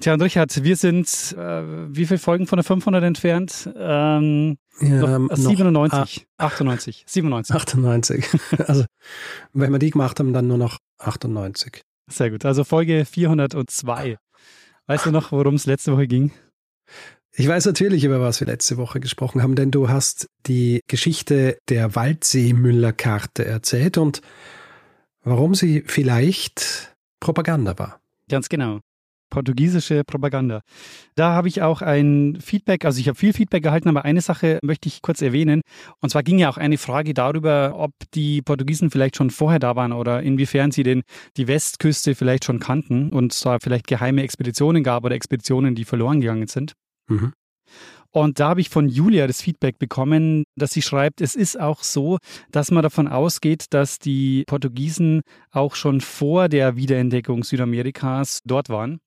Tja, und Richard, wir sind äh, wie viele Folgen von der 500 entfernt? Ähm, Ja, noch, noch 97, 98, 97. 98. Also, wenn wir die gemacht haben, dann nur noch 98. Sehr gut. Also Folge 402. Weißt du noch, worum es letzte Woche ging? Ich weiß natürlich, über was wir letzte Woche gesprochen haben, denn du hast die Geschichte der Waldseemüller-Karte erzählt und warum sie vielleicht Propaganda war. Ganz genau. Portugiesische Propaganda. Da habe ich auch ein Feedback, also ich habe viel Feedback erhalten, aber eine Sache möchte ich kurz erwähnen. Und zwar ging ja auch eine Frage darüber, ob die Portugiesen vielleicht schon vorher da waren oder inwiefern sie denn die Westküste vielleicht schon kannten und es da vielleicht geheime Expeditionen gab oder Expeditionen, die verloren gegangen sind. Mhm. Und da habe ich von Julia das Feedback bekommen, dass sie schreibt, es ist auch so, dass man davon ausgeht, dass die Portugiesen auch schon vor der Wiederentdeckung Südamerikas dort waren.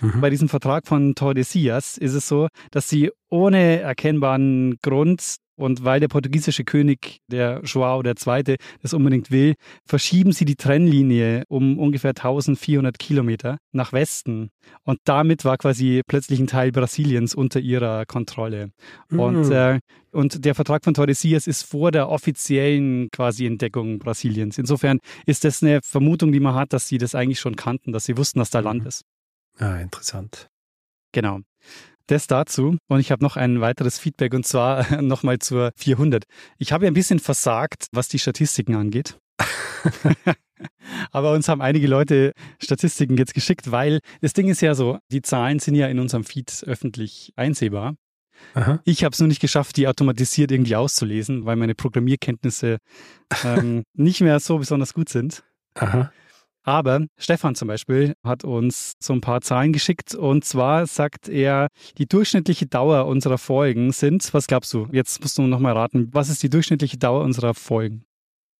Mhm. Bei diesem Vertrag von Tordesillas ist es so, dass sie ohne erkennbaren Grund und weil der portugiesische König, der Joao II., das unbedingt will, verschieben sie die Trennlinie um ungefähr 1400 Kilometer nach Westen. Und damit war quasi plötzlich ein Teil Brasiliens unter ihrer Kontrolle. Und, Mhm. äh, und der Vertrag von Tordesillas ist vor der offiziellen quasi Entdeckung Brasiliens. Insofern ist das eine Vermutung, die man hat, dass sie das eigentlich schon kannten, dass sie wussten, dass da Land Mhm. ist. Ah, interessant. Genau. Das dazu. Und ich habe noch ein weiteres Feedback und zwar nochmal zur 400. Ich habe ja ein bisschen versagt, was die Statistiken angeht. Aber uns haben einige Leute Statistiken jetzt geschickt, weil das Ding ist ja so, die Zahlen sind ja in unserem Feed öffentlich einsehbar. Aha. Ich habe es nur nicht geschafft, die automatisiert irgendwie auszulesen, weil meine Programmierkenntnisse ähm, nicht mehr so besonders gut sind. Aha. Aber Stefan zum Beispiel hat uns so ein paar Zahlen geschickt und zwar sagt er, die durchschnittliche Dauer unserer Folgen sind, was glaubst du? Jetzt musst du nochmal raten, was ist die durchschnittliche Dauer unserer Folgen?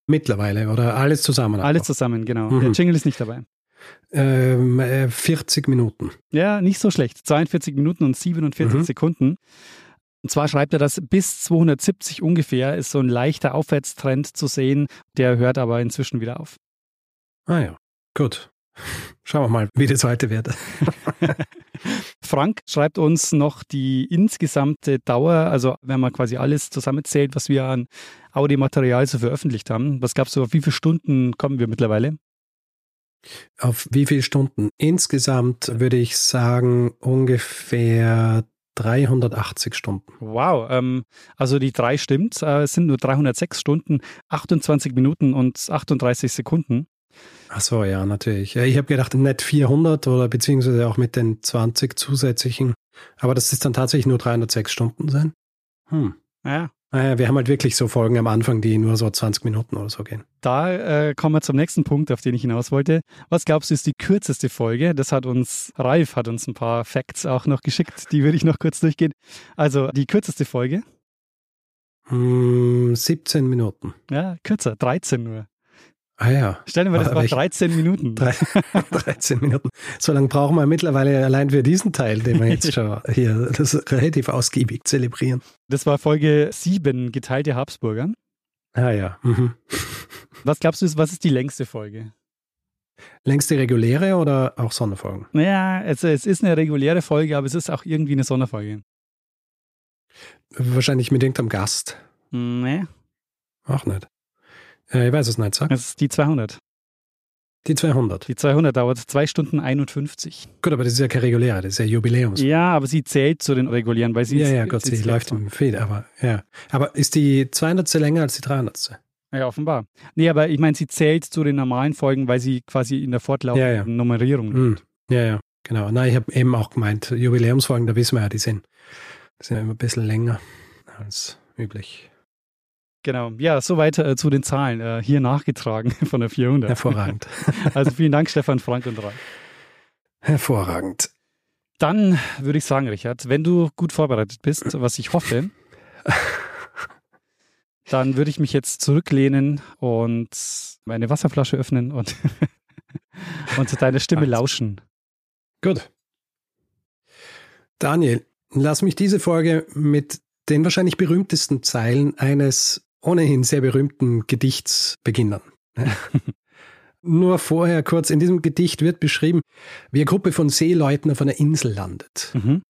Mittlerweile oder alles zusammen? Alles zusammen, genau. Mhm. Der Jingle ist nicht dabei. Ähm, äh, 40 Minuten. Ja, nicht so schlecht. 42 Minuten und 47 Mhm. Sekunden. Und zwar schreibt er, dass bis 270 ungefähr ist so ein leichter Aufwärtstrend zu sehen. Der hört aber inzwischen wieder auf. Ah ja, gut. Schauen wir mal, wie das heute wird. Frank schreibt uns noch die insgesamte Dauer, also wenn man quasi alles zusammenzählt, was wir an Audiomaterial so veröffentlicht haben. Was gab's so, auf wie viele Stunden kommen wir mittlerweile? Auf wie viele Stunden? Insgesamt würde ich sagen ungefähr 380 Stunden. Wow, ähm, also die drei stimmt. Äh, es sind nur 306 Stunden, 28 Minuten und 38 Sekunden. Ach so, ja, natürlich. Ja, Ich habe gedacht, nicht 400 oder beziehungsweise auch mit den 20 zusätzlichen. Aber dass es dann tatsächlich nur 306 Stunden sind. Hm. Ja, Naja, wir haben halt wirklich so Folgen am Anfang, die nur so 20 Minuten oder so gehen. da äh, kommen wir zum nächsten Punkt, auf den ich hinaus wollte. Was glaubst du, ist die kürzeste Folge? Das hat uns, Ralf hat uns ein paar Facts auch noch geschickt, die würde ich noch kurz durchgehen. Also die kürzeste Folge, Hm, 17 Minuten. ja, kürzer, 13 nur. Ah ja, Stell dir mal das ich- 13 Minuten. drei, 13 Minuten. So lange brauchen wir mittlerweile allein für diesen Teil, den wir jetzt schon hier das relativ ausgiebig zelebrieren. Das war Folge 7, geteilte Habsburger. Ah ja. Mhm. Was glaubst du, was ist die längste Folge? Längste reguläre oder auch Sonderfolgen? Naja, also es ist eine reguläre Folge, aber es ist auch irgendwie eine Sonderfolge. Wahrscheinlich mit irgendeinem Gast. Nee, Auch nicht. Äh, ich weiß es nicht, sag. das ist die 200. Die 200. Die 200 dauert 2 Stunden 51. Gut, aber das ist ja kein regulärer, das ist ja Jubiläums. Ja, aber sie zählt zu den regulären, weil sie ja, ist- ja, Gott, sie sie läuft im Feed, aber ja. Aber ist die 200. länger als die 300. Ja, offenbar. Nee, aber ich meine, sie zählt zu den normalen Folgen, weil sie quasi in der fortlaufenden Ja, ja. Nummerierung Hm. Ja, ja, genau. Nein, ich habe eben auch gemeint, Jubiläumsfolgen, da wissen wir ja, die sind, die sind immer ein bisschen länger als üblich. Genau. Ja, soweit äh, zu den Zahlen. Äh, hier nachgetragen von der 400. Hervorragend. Also vielen Dank, Stefan, Frank und Ralf. Hervorragend. Dann würde ich sagen, Richard, wenn du gut vorbereitet bist, was ich hoffe, dann würde ich mich jetzt zurücklehnen und meine Wasserflasche öffnen und, und zu deiner Stimme lauschen. Gut. Daniel, lass mich diese Folge mit den wahrscheinlich berühmtesten Zeilen eines ohnehin sehr berühmten Gedichts beginnen. Nur vorher kurz, in diesem Gedicht wird beschrieben, wie eine Gruppe von Seeleuten auf einer Insel landet. Mhm.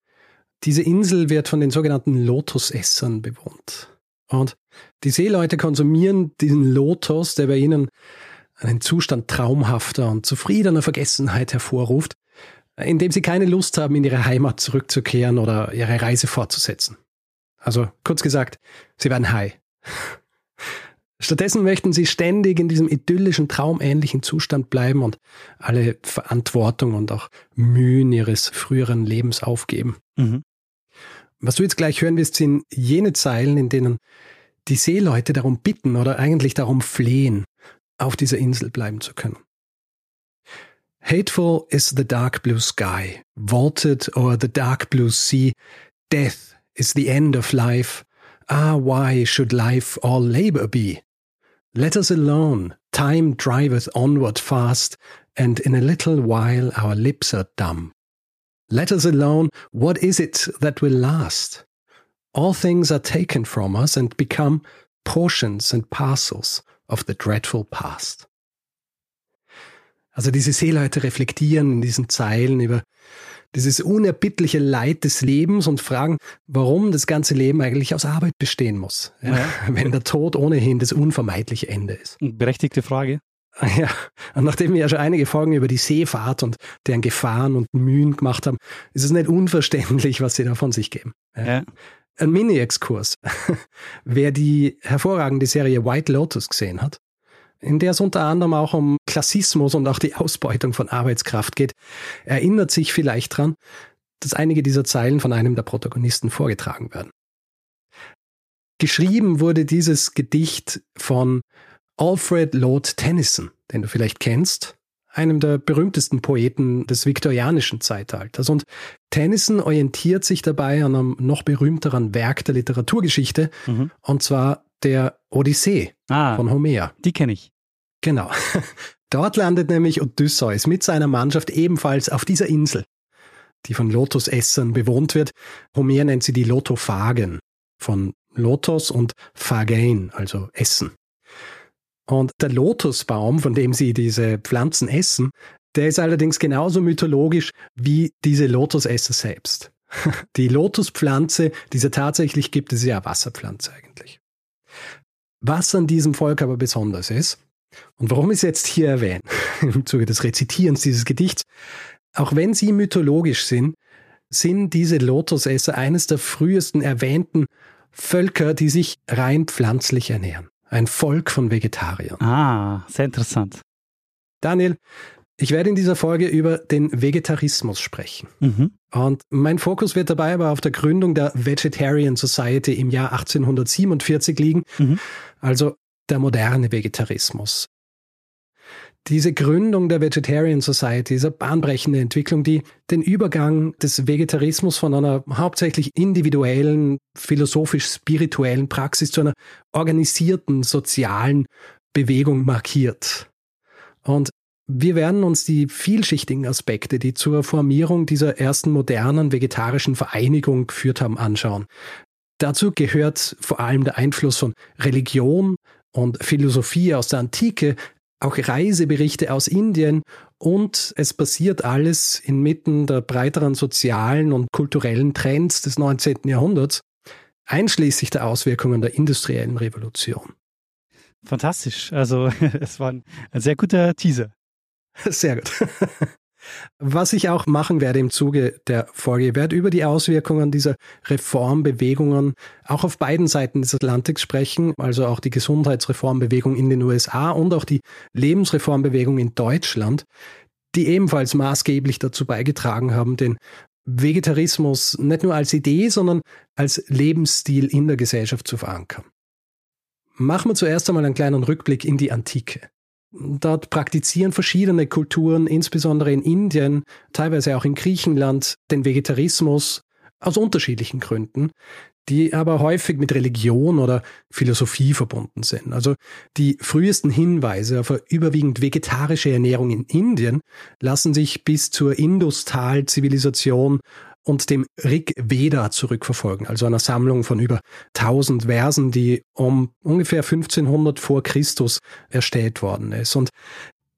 Diese Insel wird von den sogenannten Lotusessern bewohnt. Und die Seeleute konsumieren diesen Lotus, der bei ihnen einen Zustand traumhafter und zufriedener Vergessenheit hervorruft, indem sie keine Lust haben, in ihre Heimat zurückzukehren oder ihre Reise fortzusetzen. Also kurz gesagt, sie werden high. Stattdessen möchten sie ständig in diesem idyllischen, traumähnlichen Zustand bleiben und alle Verantwortung und auch Mühen ihres früheren Lebens aufgeben. Mhm. Was du jetzt gleich hören wirst, sind jene Zeilen, in denen die Seeleute darum bitten oder eigentlich darum flehen, auf dieser Insel bleiben zu können. Hateful is the dark blue sky, vaulted o'er the dark blue sea. Death is the end of life. Ah, why should life all labor be? Let us alone, time driveth onward fast, and in a little while our lips are dumb. Let us alone, what is it that will last? All things are taken from us and become portions and parcels of the dreadful past. Also diese Seeleute reflektieren in diesen Zeilen über dieses unerbittliche Leid des Lebens und fragen, warum das ganze Leben eigentlich aus Arbeit bestehen muss, ja, wenn der Tod ohnehin das unvermeidliche Ende ist. Berechtigte Frage. Ja, und nachdem wir ja schon einige Folgen über die Seefahrt und deren Gefahren und Mühen gemacht haben, ist es nicht unverständlich, was sie da von sich geben. Ja. Ja. Ein Mini-Exkurs. Wer die hervorragende Serie White Lotus gesehen hat, in der es unter anderem auch um Klassismus und auch die Ausbeutung von Arbeitskraft geht, erinnert sich vielleicht dran, dass einige dieser Zeilen von einem der Protagonisten vorgetragen werden. Geschrieben wurde dieses Gedicht von Alfred Lord Tennyson, den du vielleicht kennst, einem der berühmtesten Poeten des viktorianischen Zeitalters. Und Tennyson orientiert sich dabei an einem noch berühmteren Werk der Literaturgeschichte, mhm. und zwar der Odyssee ah, von Homer. Die kenne ich. Genau. Dort landet nämlich Odysseus mit seiner Mannschaft ebenfalls auf dieser Insel, die von Lotusessern bewohnt wird. Homer nennt sie die Lotophagen, von Lotos und Phagein, also Essen. Und der Lotusbaum, von dem sie diese Pflanzen essen, der ist allerdings genauso mythologisch wie diese Lotusesser selbst. Die Lotuspflanze, die es tatsächlich gibt, ist ja Wasserpflanze eigentlich. Was an diesem Volk aber besonders ist, und warum ich es jetzt hier erwähne, im Zuge des Rezitierens dieses Gedichts, auch wenn sie mythologisch sind, sind diese Lotusesser eines der frühesten erwähnten Völker, die sich rein pflanzlich ernähren. Ein Volk von Vegetariern. Ah, sehr interessant. Daniel, ich werde in dieser Folge über den Vegetarismus sprechen. Mhm. Und mein Fokus wird dabei aber auf der Gründung der Vegetarian Society im Jahr 1847 liegen, mhm. Also der moderne Vegetarismus. Diese Gründung der Vegetarian Society eine bahnbrechende Entwicklung, die den Übergang des Vegetarismus von einer hauptsächlich individuellen, philosophisch-spirituellen Praxis zu einer organisierten, sozialen Bewegung markiert. Und wir werden uns die vielschichtigen Aspekte, die zur Formierung dieser ersten modernen vegetarischen Vereinigung geführt haben, anschauen. Dazu gehört vor allem der Einfluss von Religion und Philosophie aus der Antike, auch Reiseberichte aus Indien und es passiert alles inmitten der breiteren sozialen und kulturellen Trends des 19. Jahrhunderts, einschließlich der Auswirkungen der industriellen Revolution. Fantastisch. Also es war ein, sehr guter Teaser. Sehr gut. Was ich auch machen werde im Zuge der Folge, werde über die Auswirkungen dieser Reformbewegungen auch auf beiden Seiten des Atlantiks sprechen, also auch die Gesundheitsreformbewegung in den USA und auch die Lebensreformbewegung in Deutschland, die ebenfalls maßgeblich dazu beigetragen haben, den Vegetarismus nicht nur als Idee, sondern als Lebensstil in der Gesellschaft zu verankern. Machen wir zuerst einmal einen kleinen Rückblick in die Antike. Dort praktizieren verschiedene Kulturen, insbesondere in Indien, teilweise auch in Griechenland, den Vegetarismus aus unterschiedlichen Gründen, die aber häufig mit Religion oder Philosophie verbunden sind. Also die frühesten Hinweise auf eine überwiegend vegetarische Ernährung in Indien lassen sich bis zur Indus-Tal-Zivilisation und dem Rig Veda zurückverfolgen, also einer Sammlung von über 1000 Versen, die um ungefähr 1500 vor Christus erstellt worden ist. Und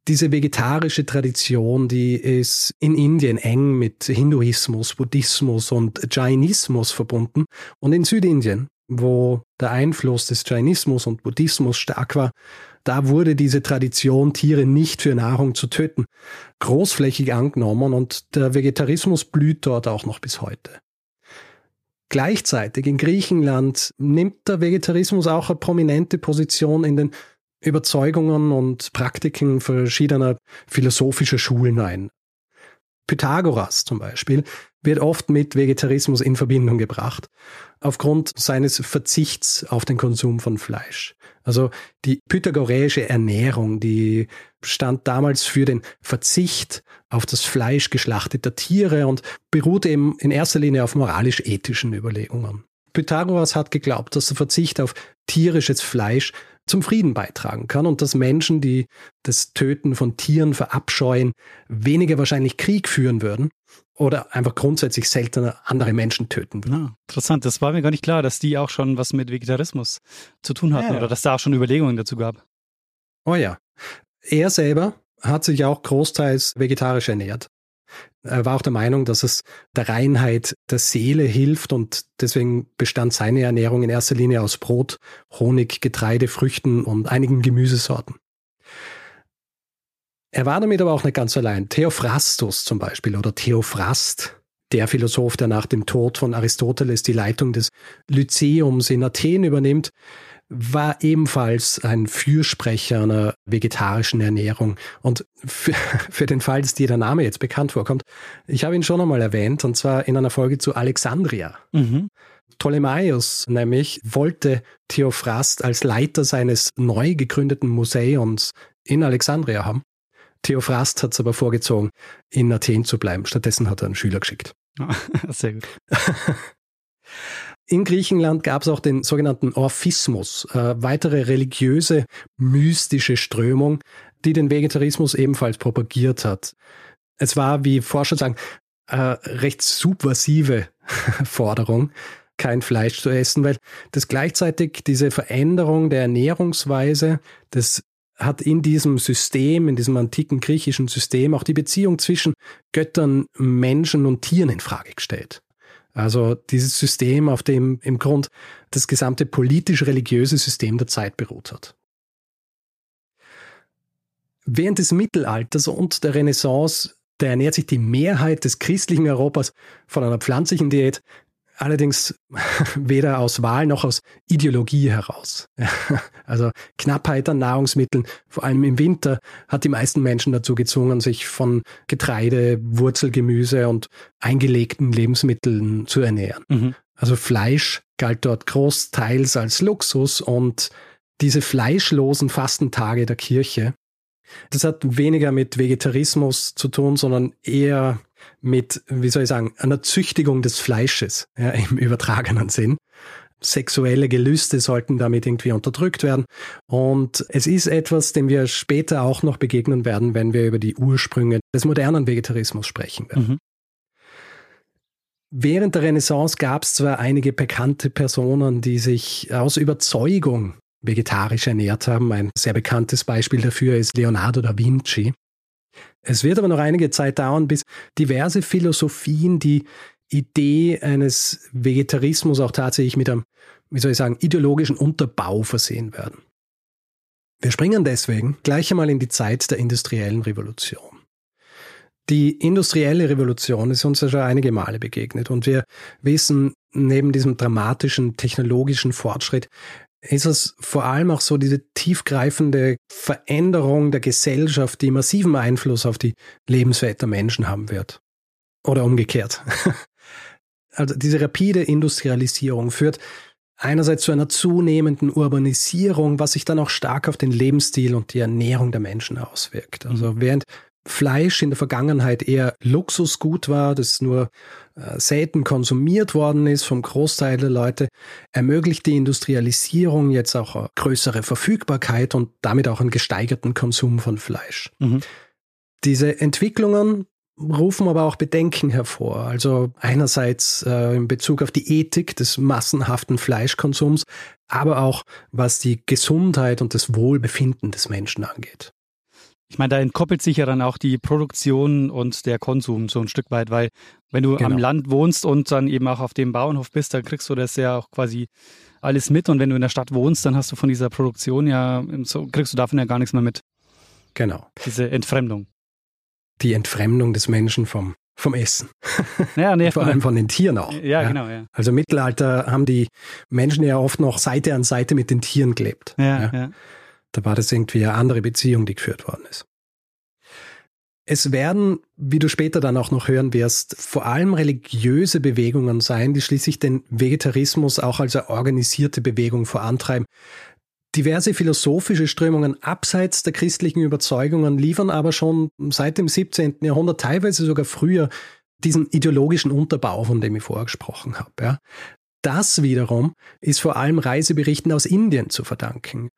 diese vegetarische Tradition, die ist in Indien eng mit Hinduismus, Buddhismus und Jainismus verbunden. Und in Südindien, wo der Einfluss des Jainismus und Buddhismus stark war, da wurde diese Tradition, Tiere nicht für Nahrung zu töten, großflächig angenommen und der Vegetarismus blüht dort auch noch bis heute. Gleichzeitig in Griechenland nimmt der Vegetarismus auch eine prominente Position in den Überzeugungen und Praktiken verschiedener philosophischer Schulen ein. Pythagoras zum Beispiel wird oft mit Vegetarismus in Verbindung gebracht, aufgrund seines Verzichts auf den Konsum von Fleisch. Also die pythagoreische Ernährung, die stand damals für den Verzicht auf das Fleisch geschlachteter Tiere und beruhte eben in erster Linie auf moralisch-ethischen Überlegungen. Pythagoras hat geglaubt, dass der Verzicht auf tierisches Fleisch zum Frieden beitragen kann und dass Menschen, die das Töten von Tieren verabscheuen, weniger wahrscheinlich Krieg führen würden oder einfach grundsätzlich seltener andere Menschen töten. Ah, interessant, das war mir gar nicht klar, dass die auch schon was mit Vegetarismus zu tun hatten Ja. oder dass da auch schon Überlegungen dazu gab. Oh ja. Er selber hat sich auch großteils vegetarisch ernährt. Er war auch der Meinung, dass es der Reinheit der Seele hilft und deswegen bestand seine Ernährung in erster Linie aus Brot, Honig, Getreide, Früchten und einigen Gemüsesorten. Er war damit aber auch nicht ganz allein. Theophrastus zum Beispiel oder Theophrast, der Philosoph, der nach dem Tod von Aristoteles die Leitung des Lyzeums in Athen übernimmt, war ebenfalls ein Fürsprecher einer vegetarischen Ernährung. Und für, für den Fall, dass dir der Name jetzt bekannt vorkommt, ich habe ihn schon einmal erwähnt, und zwar in einer Folge zu Alexandria. Mhm. Ptolemaios nämlich wollte Theophrast als Leiter seines neu gegründeten Museums in Alexandria haben. Theophrast hat es aber vorgezogen, in Athen zu bleiben. Stattdessen hat er einen Schüler geschickt. Sehr gut. In Griechenland gab es auch den sogenannten Orphismus, äh, weitere religiöse, mystische Strömung, die den Vegetarismus ebenfalls propagiert hat. Es war, wie Forscher sagen, äh, recht subversive Forderung, kein Fleisch zu essen, weil das gleichzeitig diese Veränderung der Ernährungsweise, das hat in diesem System, in diesem antiken griechischen System auch die Beziehung zwischen Göttern, Menschen und Tieren in Frage gestellt. Also dieses System, auf dem im Grund das gesamte politisch-religiöse System der Zeit beruht hat. Während des Mittelalters und der Renaissance, da ernährt sich die Mehrheit des christlichen Europas von einer pflanzlichen Diät, allerdings weder aus Wahl noch aus Ideologie heraus. Also Knappheit an Nahrungsmitteln, vor allem im Winter, hat die meisten Menschen dazu gezwungen, sich von Getreide, Wurzelgemüse und eingelegten Lebensmitteln zu ernähren. Mhm. Also Fleisch galt dort großteils als Luxus und diese fleischlosen Fastentage der Kirche, das hat weniger mit Vegetarismus zu tun, sondern eher mit, wie soll ich sagen, einer Züchtigung des Fleisches ja, im übertragenen Sinn. Sexuelle Gelüste sollten damit irgendwie unterdrückt werden. Und es ist etwas, dem wir später auch noch begegnen werden, wenn wir über die Ursprünge des modernen Vegetarismus sprechen werden. Mhm. Während der Renaissance gab es zwar einige bekannte Personen, die sich aus Überzeugung vegetarisch ernährt haben. Ein sehr bekanntes Beispiel dafür ist Leonardo da Vinci. Es wird aber noch einige Zeit dauern, bis diverse Philosophien die Idee eines Vegetarismus auch tatsächlich mit einem, wie soll ich sagen, ideologischen Unterbau versehen werden. Wir springen deswegen gleich einmal in die Zeit der industriellen Revolution. Die industrielle Revolution ist uns ja schon einige Male begegnet und wir wissen, neben diesem dramatischen technologischen Fortschritt ist es vor allem auch so diese tiefgreifende Veränderung der Gesellschaft, die massiven Einfluss auf die Lebenswelt der Menschen haben wird. Oder umgekehrt. Also diese rapide Industrialisierung führt einerseits zu einer zunehmenden Urbanisierung, was sich dann auch stark auf den Lebensstil und die Ernährung der Menschen auswirkt. Also während Fleisch in der Vergangenheit eher Luxusgut war, das nur selten konsumiert worden ist vom Großteil der Leute, ermöglicht die Industrialisierung jetzt auch eine größere Verfügbarkeit und damit auch einen gesteigerten Konsum von Fleisch. Mhm. Diese Entwicklungen rufen aber auch Bedenken hervor. Also einerseits äh, in Bezug auf die Ethik des massenhaften Fleischkonsums, aber auch was die Gesundheit und das Wohlbefinden des Menschen angeht. Ich meine, da entkoppelt sich ja dann auch die Produktion und der Konsum so ein Stück weit, weil wenn du genau. am Land wohnst und dann eben auch auf dem Bauernhof bist, dann kriegst du das ja auch quasi alles mit und wenn du in der Stadt wohnst, dann hast du von dieser Produktion ja, so kriegst du davon ja gar nichts mehr mit. Genau. Diese Entfremdung. Die Entfremdung des Menschen vom, vom Essen. Ja, nee, Vor allem von den Tieren auch. Ja, ja, genau. Ja. Also im Mittelalter haben die Menschen ja oft noch Seite an Seite mit den Tieren gelebt. Ja, ja. ja. Da war das irgendwie eine andere Beziehung, die geführt worden ist. Es werden, wie du später dann auch noch hören wirst, vor allem religiöse Bewegungen sein, die schließlich den Vegetarismus auch als eine organisierte Bewegung vorantreiben. Diverse philosophische Strömungen abseits der christlichen Überzeugungen liefern aber schon seit dem 17. Jahrhundert, teilweise sogar früher, diesen ideologischen Unterbau, von dem ich vorher gesprochen habe. Ja. Das wiederum ist vor allem Reiseberichten aus Indien zu verdanken.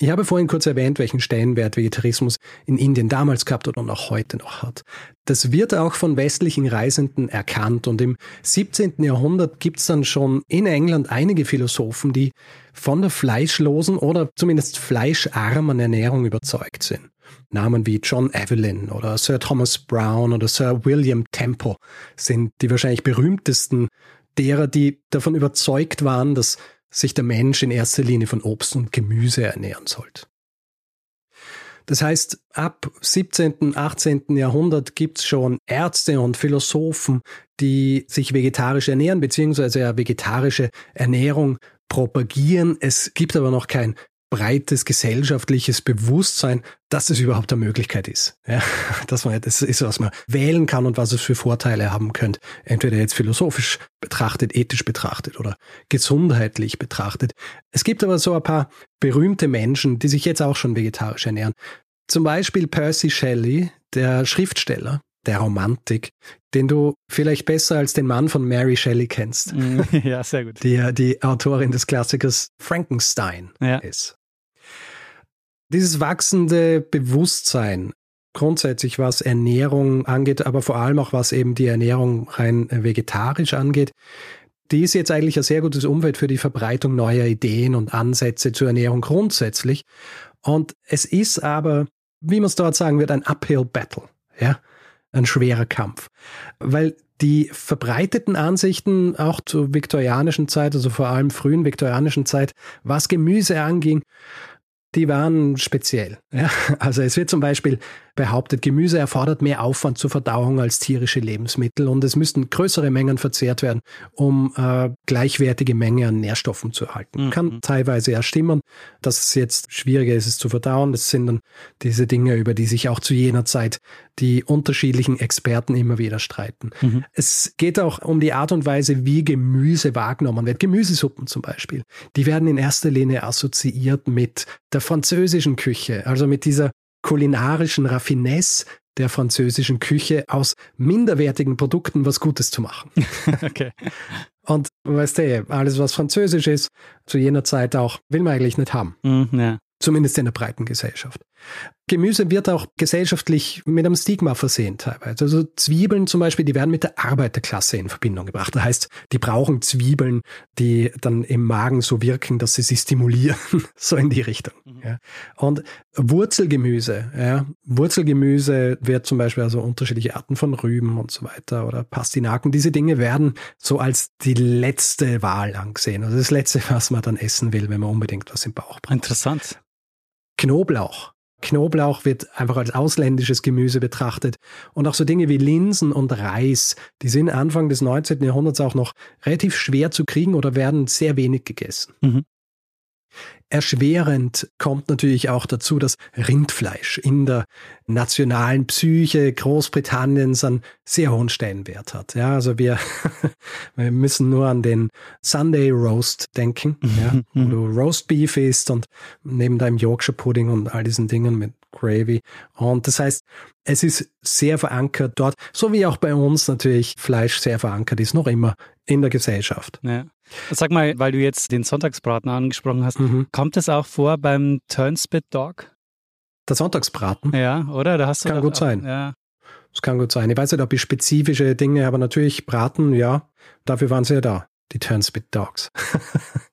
Ich habe vorhin kurz erwähnt, welchen Stellenwert Vegetarismus in Indien damals gehabt und auch heute noch hat. Das wird auch von westlichen Reisenden erkannt und im 17. Jahrhundert gibt es dann schon in England einige Philosophen, die von der fleischlosen oder zumindest fleischarmen Ernährung überzeugt sind. Namen wie John Evelyn oder Sir Thomas Brown oder Sir William Temple sind die wahrscheinlich berühmtesten derer, die davon überzeugt waren, dass sich der Mensch in erster Linie von Obst und Gemüse ernähren sollte. Das heißt, ab 17., 18. Jahrhundert gibt's schon Ärzte und Philosophen, die sich vegetarisch ernähren, beziehungsweise ja vegetarische Ernährung propagieren. Es gibt aber noch kein breites gesellschaftliches Bewusstsein, dass es überhaupt eine Möglichkeit ist. Ja, dass man, das ist, was man wählen kann und was es für Vorteile haben könnte. Entweder jetzt philosophisch betrachtet, ethisch betrachtet oder gesundheitlich betrachtet. Es gibt aber so ein paar berühmte Menschen, die sich jetzt auch schon vegetarisch ernähren. Zum Beispiel Percy Shelley, der Schriftsteller, der Romantik, den du vielleicht besser als den Mann von Mary Shelley kennst. Ja, sehr gut. Die die Autorin des Klassikers Frankenstein ja. ist dieses wachsende Bewusstsein, grundsätzlich was Ernährung angeht, aber vor allem auch was eben die Ernährung rein vegetarisch angeht, die ist jetzt eigentlich ein sehr gutes Umfeld für die Verbreitung neuer Ideen und Ansätze zur Ernährung grundsätzlich. Und es ist aber, wie man es dort sagen wird, ein Uphill Battle, ja, ein schwerer Kampf, weil die verbreiteten Ansichten auch zur viktorianischen Zeit, also vor allem frühen viktorianischen Zeit, was Gemüse anging, die waren speziell. Ja? Also es wird zum Beispiel behauptet, Gemüse erfordert mehr Aufwand zur Verdauung als tierische Lebensmittel und es müssten größere Mengen verzehrt werden, um äh, gleichwertige Menge an Nährstoffen zu erhalten. Mhm. Kann teilweise ja stimmen, dass es jetzt schwieriger ist, es zu verdauen. Das sind dann diese Dinge, über die sich auch zu jener Zeit die unterschiedlichen Experten immer wieder streiten. Mhm. Es geht auch um die Art und Weise, wie Gemüse wahrgenommen wird. Gemüsesuppen zum Beispiel. Die werden in erster Linie assoziiert mit der französischen Küche, also mit dieser kulinarischen Raffinesse der französischen Küche aus minderwertigen Produkten was Gutes zu machen. okay. Und weißt du, alles was französisch ist, zu jener Zeit auch, will man eigentlich nicht haben. Mm, ja. Zumindest in der breiten Gesellschaft. Gemüse wird auch gesellschaftlich mit einem Stigma versehen teilweise. Also Zwiebeln zum Beispiel, die werden mit der Arbeiterklasse in Verbindung gebracht. Das heißt, die brauchen Zwiebeln, die dann im Magen so wirken, dass sie sie stimulieren, so in die Richtung. Mhm. Ja. Und Wurzelgemüse, ja. Wurzelgemüse wird zum Beispiel also unterschiedliche Arten von Rüben und so weiter oder Pastinaken. Diese Dinge werden so als die letzte Wahl angesehen. Also das letzte, was man dann essen will, wenn man unbedingt was im Bauch braucht. Interessant. Knoblauch Knoblauch wird einfach als ausländisches Gemüse betrachtet. Und auch so Dinge wie Linsen und Reis, die sind Anfang des 19. Jahrhunderts auch noch relativ schwer zu kriegen oder werden sehr wenig gegessen. Mhm. Erschwerend kommt natürlich auch dazu, dass Rindfleisch in der nationalen Psyche Großbritanniens einen sehr hohen Stellenwert hat. Ja, also wir, wir müssen nur an den Sunday Roast denken, ja, wo mhm. du Roast Beef isst und neben deinem Yorkshire Pudding und all diesen Dingen mit Gravy. Und das heißt, es ist sehr verankert dort, so wie auch bei uns natürlich Fleisch sehr verankert ist, noch immer in der Gesellschaft. Ja. Sag mal, weil du jetzt den Sonntagsbraten angesprochen hast, mhm. kommt es auch vor beim Turnspit Dog? Der Sonntagsbraten? Ja, oder? Da hast du kann gut sein. Ja. Das kann gut sein. Ich weiß nicht, ob ich spezifische Dinge, aber natürlich Braten, ja, dafür waren sie ja da, die Turnspit Dogs.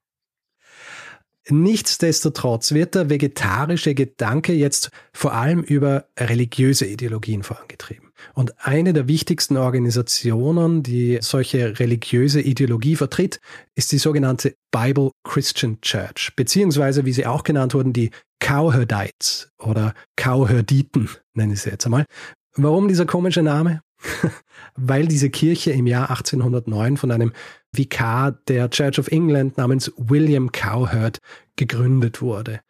Nichtsdestotrotz wird der vegetarische Gedanke jetzt vor allem über religiöse Ideologien vorangetrieben. Und eine der wichtigsten Organisationen, die solche religiöse Ideologie vertritt, ist die sogenannte Bible Christian Church, beziehungsweise wie sie auch genannt wurden, die Cowherdites oder Cowherditen, nenne ich sie jetzt einmal. Warum dieser komische Name? Weil diese Kirche im Jahr 1809 von einem Vikar der Church of England namens William Cowherd gegründet wurde.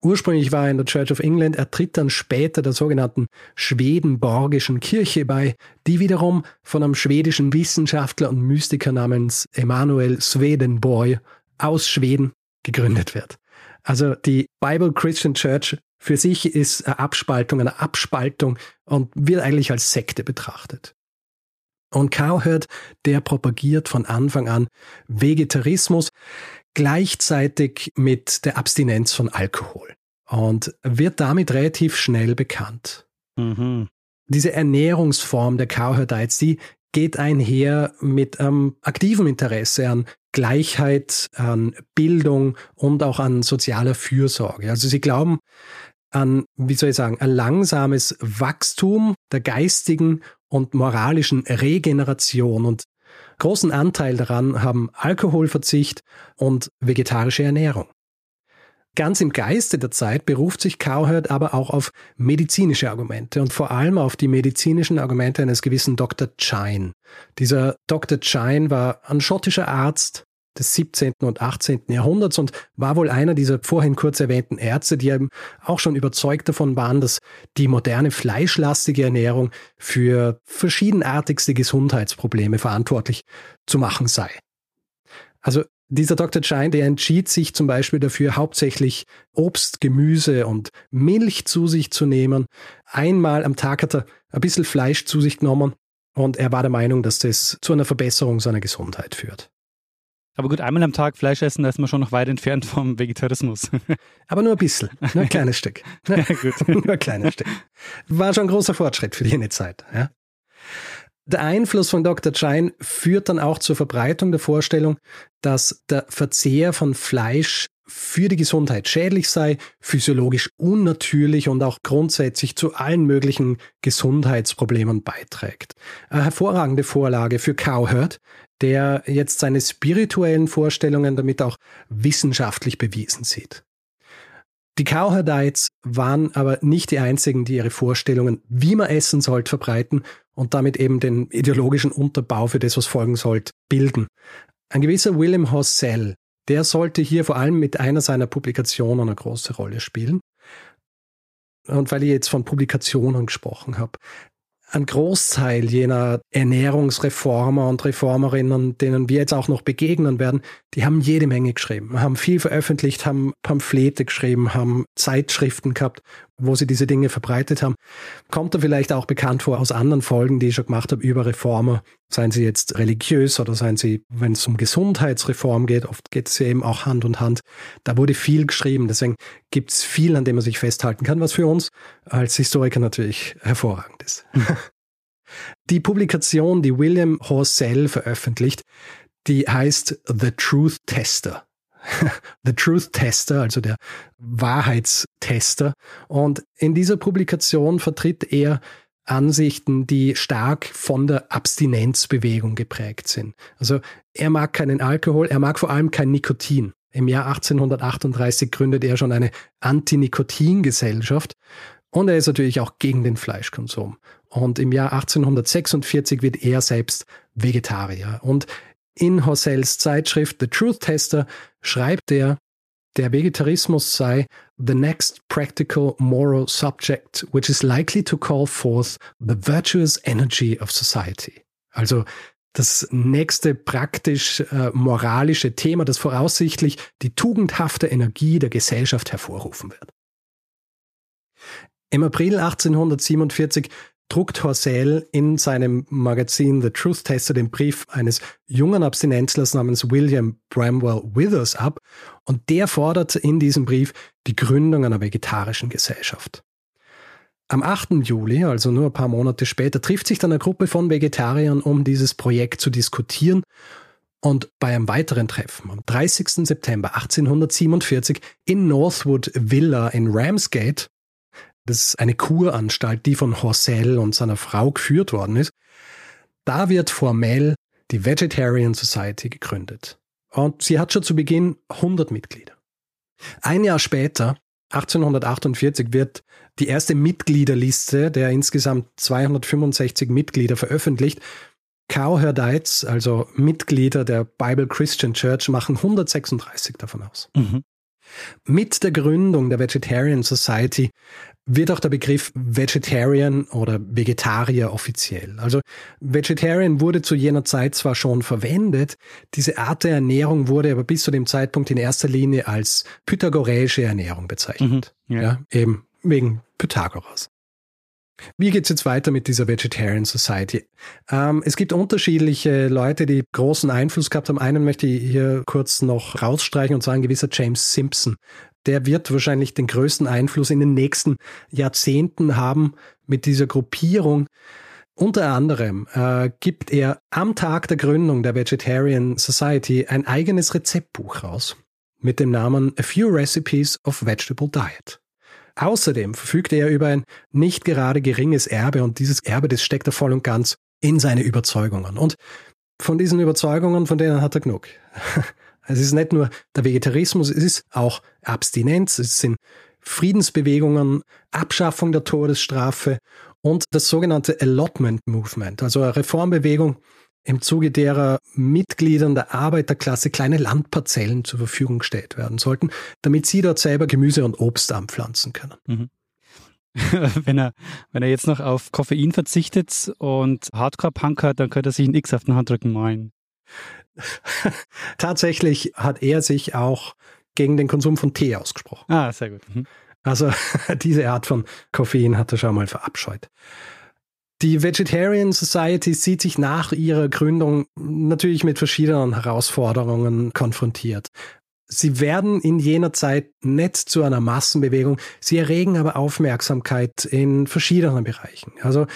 Ursprünglich war er in der Church of England, er tritt dann später der sogenannten Schwedenborgischen Kirche bei, die wiederum von einem schwedischen Wissenschaftler und Mystiker namens Emanuel Swedenborg aus Schweden gegründet wird. Also die Bible Christian Church für sich ist eine Abspaltung, eine Abspaltung und wird eigentlich als Sekte betrachtet. Und Cowherd, der propagiert von Anfang an Vegetarismus gleichzeitig mit der Abstinenz von Alkohol und wird damit relativ schnell bekannt. Mhm. Diese Ernährungsform der Cowherdites, die geht einher mit ähm, aktivem Interesse an Gleichheit, an Bildung und auch an sozialer Fürsorge. Also sie glauben an, wie soll ich sagen, ein langsames Wachstum der geistigen und moralischen Regeneration und großen Anteil daran haben Alkoholverzicht und vegetarische Ernährung. Ganz im Geiste der Zeit beruft sich Cowherd aber auch auf medizinische Argumente und vor allem auf die medizinischen Argumente eines gewissen Dr. Chine. Dieser Dr. Chine war ein schottischer Arzt, des 17. und 18. Jahrhunderts und war wohl einer dieser vorhin kurz erwähnten Ärzte, die eben auch schon überzeugt davon waren, dass die moderne fleischlastige Ernährung für verschiedenartigste Gesundheitsprobleme verantwortlich zu machen sei. Also dieser Dr. Chine, der entschied sich zum Beispiel dafür, hauptsächlich Obst, Gemüse und Milch zu sich zu nehmen. Einmal am Tag hat er ein bisschen Fleisch zu sich genommen und er war der Meinung, dass das zu einer Verbesserung seiner Gesundheit führt. Aber gut, einmal am Tag Fleisch essen, da ist man schon noch weit entfernt vom Vegetarismus. Aber nur ein bisschen, nur ein kleines Stück. Ja, gut. nur ein kleines Stück. War schon ein großer Fortschritt für jene Zeit. Ja. Der Einfluss von Dr. Chine führt dann auch zur Verbreitung der Vorstellung, dass der Verzehr von Fleisch für die Gesundheit schädlich sei, physiologisch unnatürlich und auch grundsätzlich zu allen möglichen Gesundheitsproblemen beiträgt. Eine hervorragende Vorlage für Cowherd, der jetzt seine spirituellen Vorstellungen damit auch wissenschaftlich bewiesen sieht. Die Cowherdites waren aber nicht die einzigen, die ihre Vorstellungen, wie man essen sollte, verbreiten und damit eben den ideologischen Unterbau für das, was folgen sollte, bilden. Ein gewisser William Hossell, der sollte hier vor allem mit einer seiner Publikationen eine große Rolle spielen. Und weil ich jetzt von Publikationen gesprochen habe, ein Großteil jener Ernährungsreformer und Reformerinnen, denen wir jetzt auch noch begegnen werden, die haben jede Menge geschrieben, haben viel veröffentlicht, haben Pamphlete geschrieben, haben Zeitschriften gehabt, wo sie diese Dinge verbreitet haben. Kommt da vielleicht auch bekannt vor aus anderen Folgen, die ich schon gemacht habe über Reformer, seien sie jetzt religiös oder seien sie, wenn es um Gesundheitsreform geht, oft geht es ja eben auch Hand und Hand. Da wurde viel geschrieben, deswegen gibt es viel, an dem man sich festhalten kann, was für uns als Historiker natürlich hervorragend ist. Die Publikation, die William Horsell veröffentlicht, die heißt The Truth Tester. The Truth Tester, also der Wahrheitstester. Und in dieser Publikation vertritt er Ansichten, die stark von der Abstinenzbewegung geprägt sind. Also er mag keinen Alkohol, er mag vor allem kein Nikotin. Im Jahr 1838 gründet er schon eine Anti-Nikotin-Gesellschaft und er ist natürlich auch gegen den Fleischkonsum. Und im Jahr 1846 wird er selbst Vegetarier. Und in Hossells Zeitschrift The Truth Tester schreibt er, der Vegetarismus sei the next practical moral subject which is likely to call forth the virtuous energy of society. Also das nächste praktisch äh, moralische Thema, das voraussichtlich die tugendhafte Energie der Gesellschaft hervorrufen wird. Im April 1847 druckt Horsell in seinem Magazin The Truth Tester den Brief eines jungen Abstinenzlers namens William Bramwell Withers ab und der fordert in diesem Brief die Gründung einer vegetarischen Gesellschaft. Am 8. Juli, also nur ein paar Monate später, trifft sich dann eine Gruppe von Vegetariern, um dieses Projekt zu diskutieren. Und bei einem weiteren Treffen am 30. September 1847 in Northwood Villa in Ramsgate das ist eine Kuranstalt, die von Horsell und seiner Frau geführt worden ist. Da wird formell die Vegetarian Society gegründet. Und sie hat schon zu Beginn 100 Mitglieder. Ein Jahr später, 1848, wird die erste Mitgliederliste der insgesamt 265 Mitglieder veröffentlicht. Cowherdites, also Mitglieder der Bible Christian Church, machen 136 davon aus. Mhm. Mit der Gründung der Vegetarian Society wird auch der Begriff Vegetarian oder Vegetarier offiziell. Also Vegetarian wurde zu jener Zeit zwar schon verwendet, diese Art der Ernährung wurde aber bis zu dem Zeitpunkt in erster Linie als pythagoreische Ernährung bezeichnet. Mhm, ja. ja, eben wegen Pythagoras. Wie geht's jetzt weiter mit dieser Vegetarian Society? Ähm, es gibt unterschiedliche Leute, die großen Einfluss gehabt haben. Einen möchte ich hier kurz noch rausstreichen, und zwar ein gewisser James Simpson der wird wahrscheinlich den größten Einfluss in den nächsten Jahrzehnten haben mit dieser Gruppierung. Unter anderem äh, gibt er am Tag der Gründung der Vegetarian Society ein eigenes Rezeptbuch raus mit dem Namen A Few Recipes of Vegetable Diet. Außerdem verfügt er über ein nicht gerade geringes Erbe und dieses Erbe, das steckt er voll und ganz in seine Überzeugungen. Und von diesen Überzeugungen, von denen hat er genug. Es ist nicht nur der Vegetarismus, es ist auch Abstinenz, es sind Friedensbewegungen, Abschaffung der Todesstrafe und das sogenannte Allotment Movement, also eine Reformbewegung, im Zuge derer Mitgliedern der Arbeiterklasse kleine Landparzellen zur Verfügung gestellt werden sollten, damit sie dort selber Gemüse und Obst anpflanzen können. Mhm. wenn er, wenn er jetzt noch auf Koffein verzichtet und Hardcore-Punk hat, dann könnte er sich ein X auf den Handrücken malen. Tatsächlich hat er sich auch gegen den Konsum von Tee ausgesprochen. Ah, sehr gut. Mhm. Also diese Art von Koffein hat er schon mal verabscheut. Die Vegetarian Society sieht sich nach ihrer Gründung natürlich mit verschiedenen Herausforderungen konfrontiert. Sie werden in jener Zeit nicht zu einer Massenbewegung, sie erregen aber Aufmerksamkeit in verschiedenen Bereichen. Also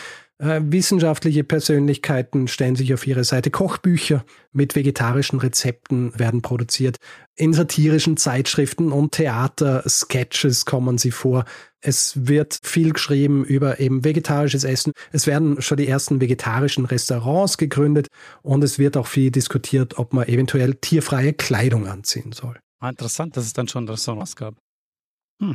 wissenschaftliche Persönlichkeiten stellen sich auf ihre Seite. Kochbücher mit vegetarischen Rezepten werden produziert. In satirischen Zeitschriften und Theater-Sketches kommen sie vor. Es wird viel geschrieben über eben vegetarisches Essen. Es werden schon die ersten vegetarischen Restaurants gegründet und es wird auch viel diskutiert, ob man eventuell tierfreie Kleidung anziehen soll. Ah, interessant, dass es dann schon Restaurants gab. Hm.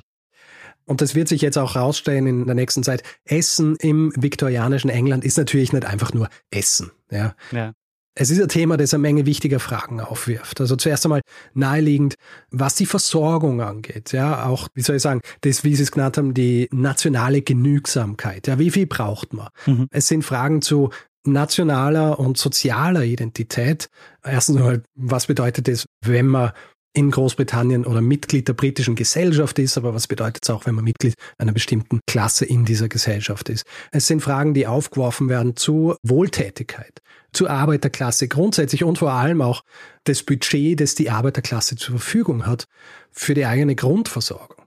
Und das wird sich jetzt auch rausstellen in der nächsten Zeit. Essen im viktorianischen England ist natürlich nicht einfach nur Essen. Ja. ja. Es ist ein Thema, das eine Menge wichtiger Fragen aufwirft. Also zuerst einmal naheliegend, was die Versorgung angeht. Ja, auch, wie soll ich sagen, das, wie Sie es genannt haben, die nationale Genügsamkeit. Ja, wie viel braucht man? Mhm. Es sind Fragen zu nationaler und sozialer Identität. Erstens mal, was bedeutet es, wenn man in Großbritannien oder Mitglied der britischen Gesellschaft ist, aber was bedeutet es auch, wenn man Mitglied einer bestimmten Klasse in dieser Gesellschaft ist? Es sind Fragen, die aufgeworfen werden zu Wohltätigkeit, zur Arbeiterklasse grundsätzlich und vor allem auch das Budget, das die Arbeiterklasse zur Verfügung hat für die eigene Grundversorgung.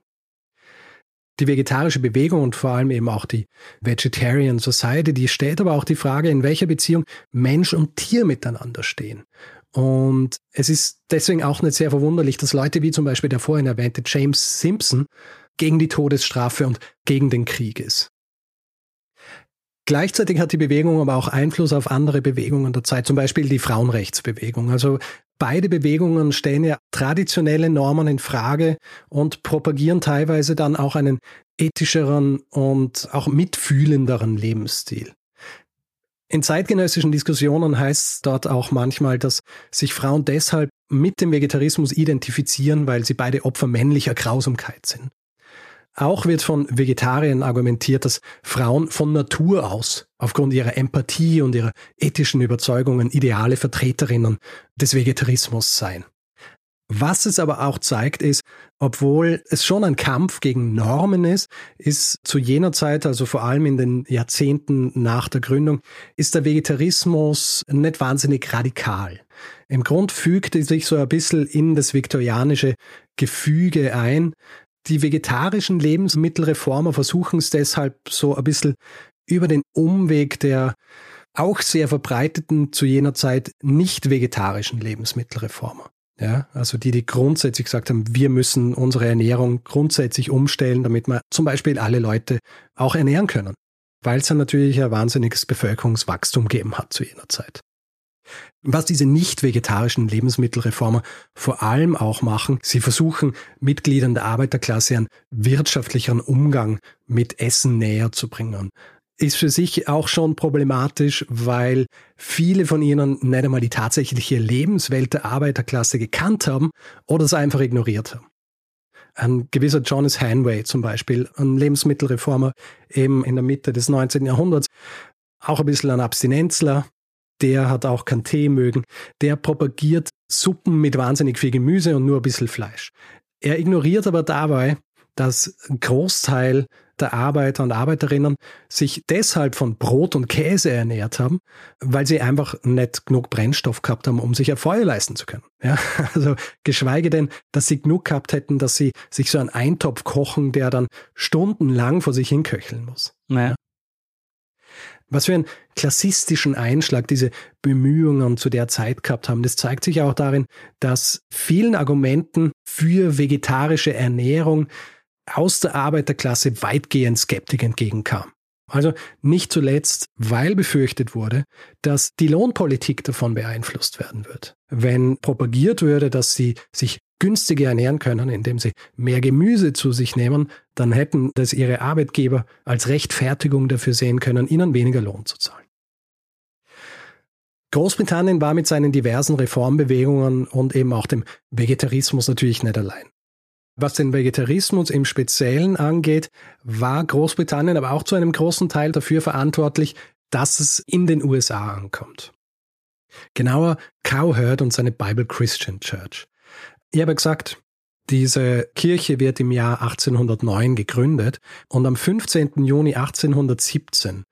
Die vegetarische Bewegung und vor allem eben auch die Vegetarian Society, die stellt aber auch die Frage, in welcher Beziehung Mensch und Tier miteinander stehen. Und es ist deswegen auch nicht sehr verwunderlich, dass Leute wie zum Beispiel der vorhin erwähnte James Simpson gegen die Todesstrafe und gegen den Krieg ist. Gleichzeitig hat die Bewegung aber auch Einfluss auf andere Bewegungen der Zeit, zum Beispiel die Frauenrechtsbewegung. Also beide Bewegungen stellen ja traditionelle Normen in Frage und propagieren teilweise dann auch einen ethischeren und auch mitfühlenderen Lebensstil. In zeitgenössischen Diskussionen heißt es dort auch manchmal, dass sich Frauen deshalb mit dem Vegetarismus identifizieren, weil sie beide Opfer männlicher Grausamkeit sind. Auch wird von Vegetariern argumentiert, dass Frauen von Natur aus aufgrund ihrer Empathie und ihrer ethischen Überzeugungen ideale Vertreterinnen des Vegetarismus seien. Was es aber auch zeigt, ist, obwohl es schon ein Kampf gegen Normen ist, ist zu jener Zeit, also vor allem in den Jahrzehnten nach der Gründung, ist der Vegetarismus nicht wahnsinnig radikal. Im Grund fügt er sich so ein bisschen in das viktorianische Gefüge ein. Die vegetarischen Lebensmittelreformer versuchen es deshalb so ein bisschen über den Umweg der auch sehr verbreiteten zu jener Zeit nicht vegetarischen Lebensmittelreformer. Ja, also die, die grundsätzlich gesagt haben, wir müssen unsere Ernährung grundsätzlich umstellen, damit wir zum Beispiel alle Leute auch ernähren können. Weil es ja natürlich ein wahnsinniges Bevölkerungswachstum gegeben hat zu jener Zeit. Was diese nicht vegetarischen Lebensmittelreformer vor allem auch machen, sie versuchen Mitgliedern der Arbeiterklasse einen wirtschaftlicheren Umgang mit Essen näher zu bringen ist für sich auch schon problematisch, weil viele von ihnen nicht einmal die tatsächliche Lebenswelt der Arbeiterklasse gekannt haben oder es einfach ignoriert haben. Ein gewisser Jonas Hanway zum Beispiel, ein Lebensmittelreformer eben in der Mitte des 19. Jahrhunderts, auch ein bisschen ein Abstinenzler, der hat auch keinen Tee mögen, der propagiert Suppen mit wahnsinnig viel Gemüse und nur ein bisschen Fleisch. Er ignoriert aber dabei, dass ein Großteil der Arbeiter und Arbeiterinnen sich deshalb von Brot und Käse ernährt haben, weil sie einfach nicht genug Brennstoff gehabt haben, um sich ein Feuer leisten zu können. Ja, also geschweige denn, dass sie genug gehabt hätten, dass sie sich so einen Eintopf kochen, der dann stundenlang vor sich hinköcheln muss. Naja. Was für einen klassistischen Einschlag diese Bemühungen zu der Zeit gehabt haben, das zeigt sich auch darin, dass vielen Argumenten für vegetarische Ernährung aus der Arbeiterklasse weitgehend Skeptik entgegenkam. Also nicht zuletzt, weil befürchtet wurde, dass die Lohnpolitik davon beeinflusst werden wird. Wenn propagiert würde, dass sie sich günstiger ernähren können, indem sie mehr Gemüse zu sich nehmen, dann hätten das ihre Arbeitgeber als Rechtfertigung dafür sehen können, ihnen weniger Lohn zu zahlen. Großbritannien war mit seinen diversen Reformbewegungen und eben auch dem Vegetarismus natürlich nicht allein. Was den Vegetarismus im Speziellen angeht, war Großbritannien aber auch zu einem großen Teil dafür verantwortlich, dass es in den USA ankommt. Genauer Cowherd und seine Bible Christian Church. Ich habe gesagt, diese Kirche wird im Jahr 1809 gegründet und am 15. Juni 1817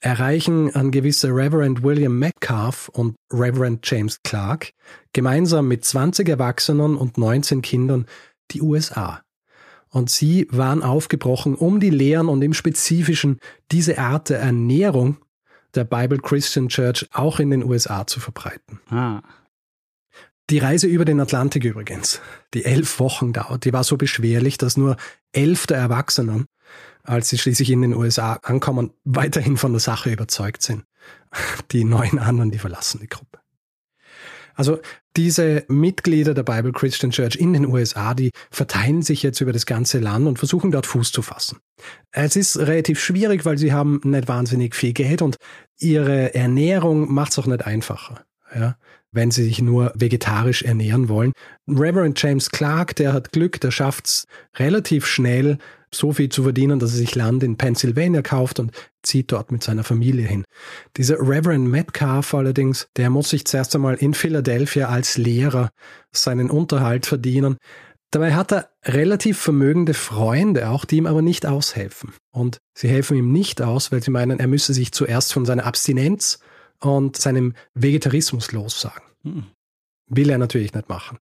erreichen ein gewisser Reverend William Metcalf und Reverend James Clark gemeinsam mit 20 Erwachsenen und 19 Kindern die USA. Und sie waren aufgebrochen, um die Lehren und im Spezifischen diese Art der Ernährung der Bible Christian Church auch in den USA zu verbreiten. Ah. Die Reise über den Atlantik übrigens, die elf Wochen dauert, die war so beschwerlich, dass nur elf der Erwachsenen, als sie schließlich in den USA ankommen, weiterhin von der Sache überzeugt sind. Die neun anderen, die verlassen die Gruppe. Also diese Mitglieder der Bible Christian Church in den USA, die verteilen sich jetzt über das ganze Land und versuchen dort Fuß zu fassen. Es ist relativ schwierig, weil sie haben nicht wahnsinnig viel Geld und ihre Ernährung macht es auch nicht einfacher. Ja, wenn sie sich nur vegetarisch ernähren wollen. Reverend James Clark, der hat Glück, der schafft es relativ schnell, so viel zu verdienen, dass er sich Land in Pennsylvania kauft und zieht dort mit seiner Familie hin. Dieser Reverend Metcalf allerdings, der muss sich zuerst einmal in Philadelphia als Lehrer seinen Unterhalt verdienen. Dabei hat er relativ vermögende Freunde, auch die ihm aber nicht aushelfen. Und sie helfen ihm nicht aus, weil sie meinen, er müsse sich zuerst von seiner Abstinenz und seinem Vegetarismus lossagen. Hm. Will er natürlich nicht machen.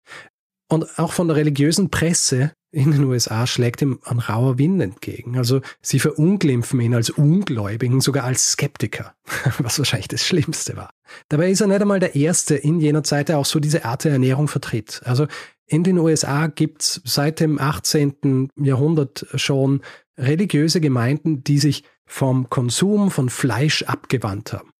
Und auch von der religiösen Presse in den USA schlägt ihm ein rauer Wind entgegen. Also sie verunglimpfen ihn als Ungläubigen, sogar als Skeptiker, was wahrscheinlich das Schlimmste war. Dabei ist er nicht einmal der Erste in jener Zeit, der auch so diese Art der Ernährung vertritt. Also in den USA gibt's seit dem 18. Jahrhundert schon religiöse Gemeinden, die sich vom Konsum von Fleisch abgewandt haben.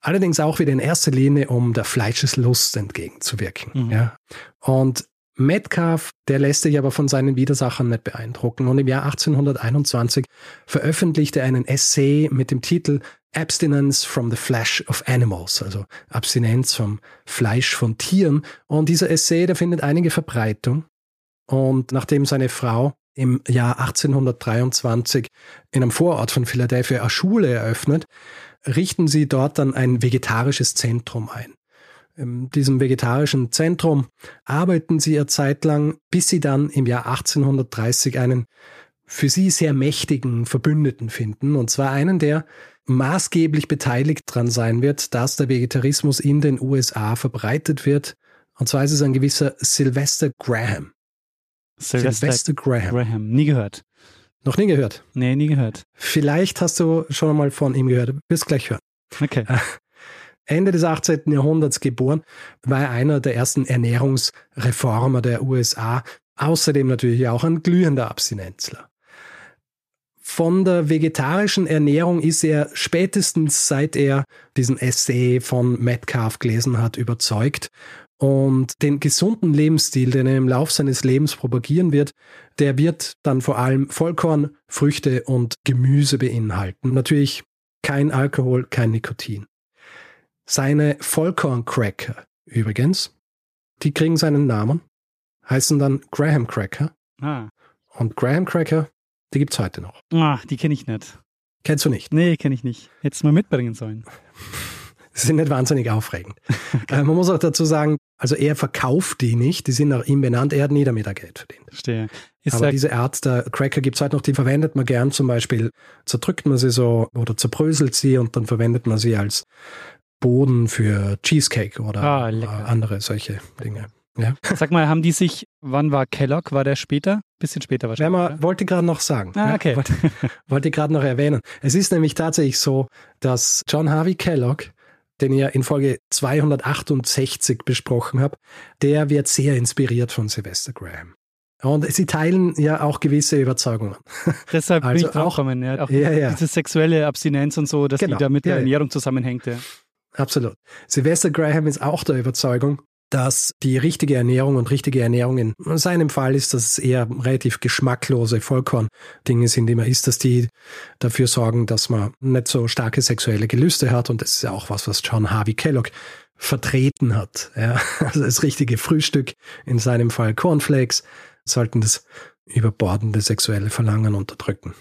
Allerdings auch wieder in erster Linie, um der Fleischeslust entgegenzuwirken. Mhm. Ja. Und Metcalf, der lässt sich aber von seinen Widersachern nicht beeindrucken und im Jahr 1821 veröffentlichte er einen Essay mit dem Titel Abstinence from the Flesh of Animals, also Abstinenz vom Fleisch von Tieren. Und dieser Essay, der findet einige Verbreitung. Und nachdem seine Frau im Jahr 1823 in einem Vorort von Philadelphia eine Schule eröffnet, richten sie dort dann ein vegetarisches Zentrum ein. In diesem vegetarischen Zentrum arbeiten sie eine Zeit lang, bis sie dann im Jahr 1830 einen für sie sehr mächtigen Verbündeten finden, und zwar einen, der maßgeblich beteiligt dran sein wird, dass der Vegetarismus in den USA verbreitet wird. Und zwar ist es ein gewisser Sylvester Graham. Sylvester, Sylvester Graham. Graham. Nie gehört. Noch nie gehört? Nee, nie gehört. Vielleicht hast du schon mal von ihm gehört. Wirst gleich hören. Okay. Ende des 18. Jahrhunderts geboren, war er einer der ersten Ernährungsreformer der USA. Außerdem natürlich auch ein glühender Abstinenzler. Von der vegetarischen Ernährung ist er spätestens seit er diesen Essay von Metcalf gelesen hat, überzeugt und den gesunden Lebensstil, den er im Lauf seines Lebens propagieren wird, der wird dann vor allem Vollkorn, Früchte und Gemüse beinhalten. Natürlich kein Alkohol, kein Nikotin. Seine Vollkorn-Cracker übrigens, die kriegen seinen Namen, heißen dann Graham Cracker. Ah. Und Graham Cracker, die gibt's heute noch. Ah, die kenne ich nicht. Kennst du nicht? Nee, kenne ich nicht. Hättest du mal mitbringen sollen. Sie sind nicht wahnsinnig aufregend. Okay. Äh, man muss auch dazu sagen, also er verkauft die nicht, die sind nach ihm benannt, er hat nie damit Geld verdient. Verstehe. Ist Aber diese Art der Cracker gibt es heute noch, die verwendet man gern zum Beispiel, zerdrückt man sie so oder zerbröselt sie und dann verwendet man sie als Boden für Cheesecake oder ah, andere solche Dinge. Ja. Sag mal, haben die sich, wann war Kellogg? War der später? Bisschen später wahrscheinlich. Ja, man wollte gerade noch sagen. Ah, okay. Ja, wollte, wollte gerade noch erwähnen. Es ist nämlich tatsächlich so, dass John Harvey Kellogg den ich ja in Folge 268 besprochen habe, der wird sehr inspiriert von Sylvester Graham. Und sie teilen ja auch gewisse Überzeugungen. Deshalb also bin ich drauf gekommen, ja. Auch ja. diese sexuelle Abstinenz und so, dass genau. die da mit der Ernährung zusammenhängt. Ja. Absolut. Sylvester Graham ist auch der Überzeugung, dass die richtige Ernährung und richtige Ernährung in seinem Fall ist, dass es eher relativ geschmacklose Vollkorn-Dinge sind, die man isst, dass die dafür sorgen, dass man nicht so starke sexuelle Gelüste hat. Und das ist ja auch was, was John Harvey Kellogg vertreten hat. Ja, also das richtige Frühstück, in seinem Fall Cornflakes, sollten das überbordende sexuelle Verlangen unterdrücken.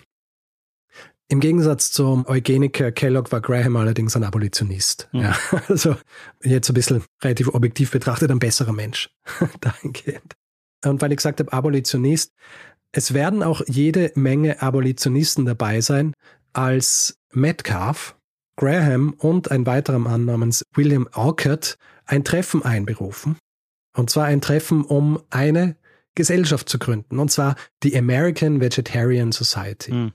Im Gegensatz zum Eugeniker Kellogg war Graham allerdings ein Abolitionist. Mhm. Ja, also jetzt ein bisschen relativ objektiv betrachtet ein besserer Mensch dahingehend. Und weil ich gesagt habe, Abolitionist, es werden auch jede Menge Abolitionisten dabei sein, als Metcalf, Graham und ein weiterer Mann namens William Orcutt ein Treffen einberufen. Und zwar ein Treffen, um eine Gesellschaft zu gründen, und zwar die American Vegetarian Society. Mhm.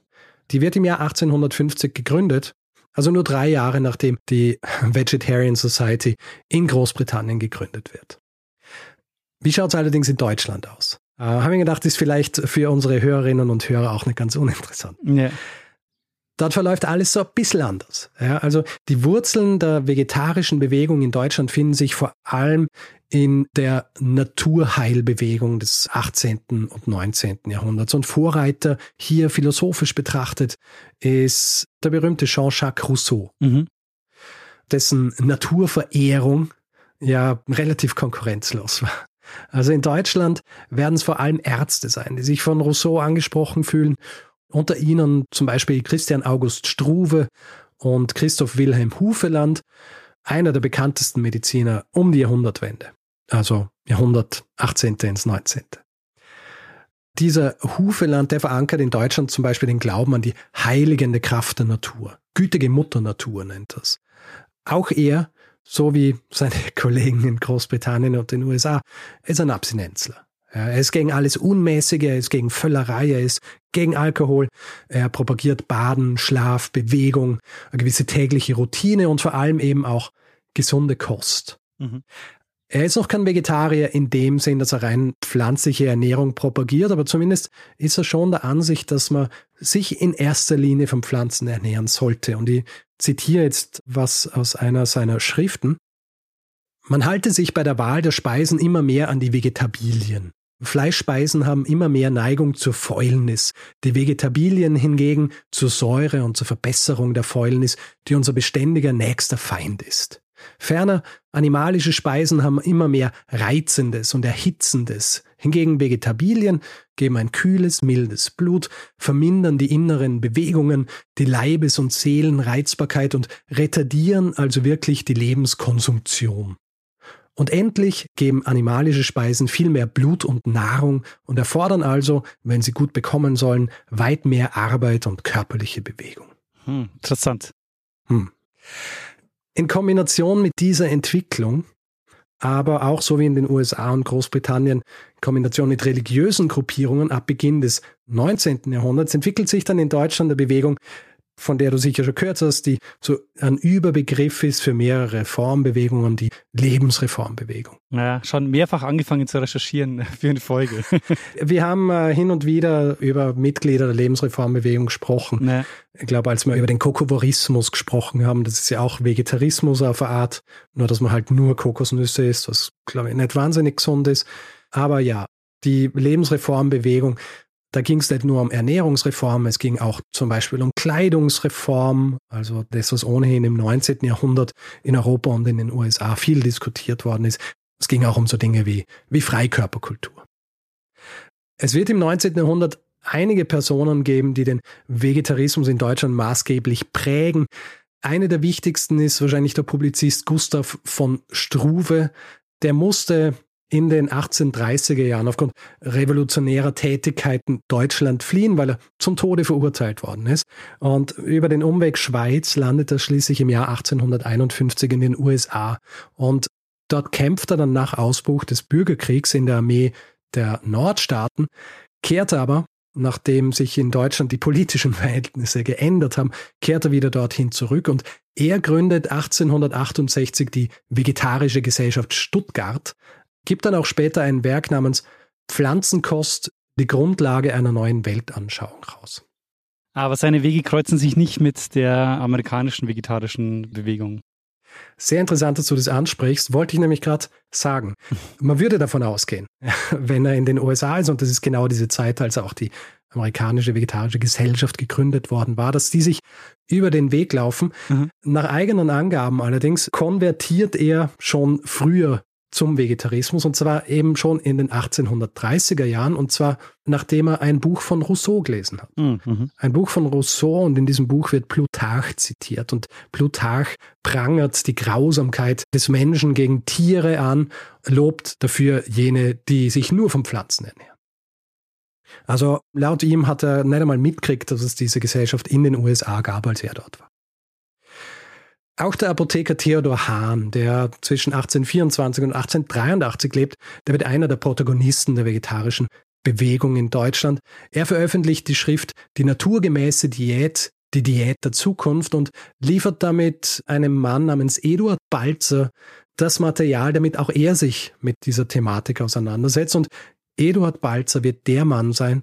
Die wird im Jahr 1850 gegründet, also nur drei Jahre nachdem die Vegetarian Society in Großbritannien gegründet wird. Wie schaut es allerdings in Deutschland aus? Äh, Habe ich gedacht, ist vielleicht für unsere Hörerinnen und Hörer auch nicht ganz uninteressant. Ja. Dort verläuft alles so ein bisschen anders. Ja, also die Wurzeln der vegetarischen Bewegung in Deutschland finden sich vor allem in der Naturheilbewegung des 18. und 19. Jahrhunderts. Und Vorreiter hier philosophisch betrachtet ist der berühmte Jean-Jacques Rousseau, mhm. dessen Naturverehrung ja relativ konkurrenzlos war. Also in Deutschland werden es vor allem Ärzte sein, die sich von Rousseau angesprochen fühlen unter ihnen zum Beispiel Christian August Struve und Christoph Wilhelm Hufeland, einer der bekanntesten Mediziner um die Jahrhundertwende, also Jahrhundert 18. ins 19. Dieser Hufeland, der verankert in Deutschland zum Beispiel den Glauben an die heiligende Kraft der Natur. Gütige Mutter Natur nennt das. Auch er, so wie seine Kollegen in Großbritannien und den USA, ist ein Abstinenzler. Er ist gegen alles Unmäßige, er ist gegen Völlerei, er ist gegen Alkohol, er propagiert Baden, Schlaf, Bewegung, eine gewisse tägliche Routine und vor allem eben auch gesunde Kost. Mhm. Er ist noch kein Vegetarier in dem Sinn, dass er rein pflanzliche Ernährung propagiert, aber zumindest ist er schon der Ansicht, dass man sich in erster Linie von Pflanzen ernähren sollte. Und ich zitiere jetzt was aus einer seiner Schriften. Man halte sich bei der Wahl der Speisen immer mehr an die Vegetabilien. Fleischspeisen haben immer mehr Neigung zur Fäulnis, die Vegetabilien hingegen zur Säure und zur Verbesserung der Fäulnis, die unser beständiger nächster Feind ist. Ferner, animalische Speisen haben immer mehr Reizendes und Erhitzendes. Hingegen Vegetabilien geben ein kühles, mildes Blut, vermindern die inneren Bewegungen, die Leibes- und Seelenreizbarkeit und retardieren also wirklich die Lebenskonsumtion. Und endlich geben animalische Speisen viel mehr Blut und Nahrung und erfordern also, wenn sie gut bekommen sollen, weit mehr Arbeit und körperliche Bewegung. Hm, interessant. Hm. In Kombination mit dieser Entwicklung, aber auch so wie in den USA und Großbritannien, in Kombination mit religiösen Gruppierungen ab Beginn des 19. Jahrhunderts, entwickelt sich dann in Deutschland eine Bewegung, von der du sicher schon gehört hast, die so ein Überbegriff ist für mehrere Reformbewegungen, die Lebensreformbewegung. Ja, schon mehrfach angefangen zu recherchieren für eine Folge. wir haben äh, hin und wieder über Mitglieder der Lebensreformbewegung gesprochen. Ja. Ich glaube, als wir über den Kokovorismus gesprochen haben, das ist ja auch Vegetarismus auf eine Art, nur dass man halt nur Kokosnüsse isst, was glaube ich nicht wahnsinnig gesund ist. Aber ja, die Lebensreformbewegung da ging es nicht nur um Ernährungsreform, es ging auch zum Beispiel um Kleidungsreform, also das, was ohnehin im 19. Jahrhundert in Europa und in den USA viel diskutiert worden ist. Es ging auch um so Dinge wie, wie Freikörperkultur. Es wird im 19. Jahrhundert einige Personen geben, die den Vegetarismus in Deutschland maßgeblich prägen. Eine der wichtigsten ist wahrscheinlich der Publizist Gustav von Struve. Der musste in den 1830er Jahren aufgrund revolutionärer Tätigkeiten Deutschland fliehen, weil er zum Tode verurteilt worden ist. Und über den Umweg Schweiz landet er schließlich im Jahr 1851 in den USA. Und dort kämpft er dann nach Ausbruch des Bürgerkriegs in der Armee der Nordstaaten, kehrt aber nachdem sich in Deutschland die politischen Verhältnisse geändert haben, kehrt er wieder dorthin zurück und er gründet 1868 die Vegetarische Gesellschaft Stuttgart, gibt dann auch später ein Werk namens Pflanzenkost, die Grundlage einer neuen Weltanschauung raus. Aber seine Wege kreuzen sich nicht mit der amerikanischen vegetarischen Bewegung. Sehr interessant, dass du das ansprichst, wollte ich nämlich gerade sagen. Man würde davon ausgehen, wenn er in den USA ist, und das ist genau diese Zeit, als auch die amerikanische vegetarische Gesellschaft gegründet worden war, dass die sich über den Weg laufen. Mhm. Nach eigenen Angaben allerdings konvertiert er schon früher zum Vegetarismus und zwar eben schon in den 1830er Jahren und zwar nachdem er ein Buch von Rousseau gelesen hat. Mhm. Ein Buch von Rousseau und in diesem Buch wird Plutarch zitiert und Plutarch prangert die Grausamkeit des Menschen gegen Tiere an, lobt dafür jene, die sich nur von Pflanzen ernähren. Also laut ihm hat er nicht einmal mitgekriegt, dass es diese Gesellschaft in den USA gab, als er dort war. Auch der Apotheker Theodor Hahn, der zwischen 1824 und 1883 lebt, der wird einer der Protagonisten der vegetarischen Bewegung in Deutschland. Er veröffentlicht die Schrift Die naturgemäße Diät, die Diät der Zukunft und liefert damit einem Mann namens Eduard Balzer das Material, damit auch er sich mit dieser Thematik auseinandersetzt. Und Eduard Balzer wird der Mann sein,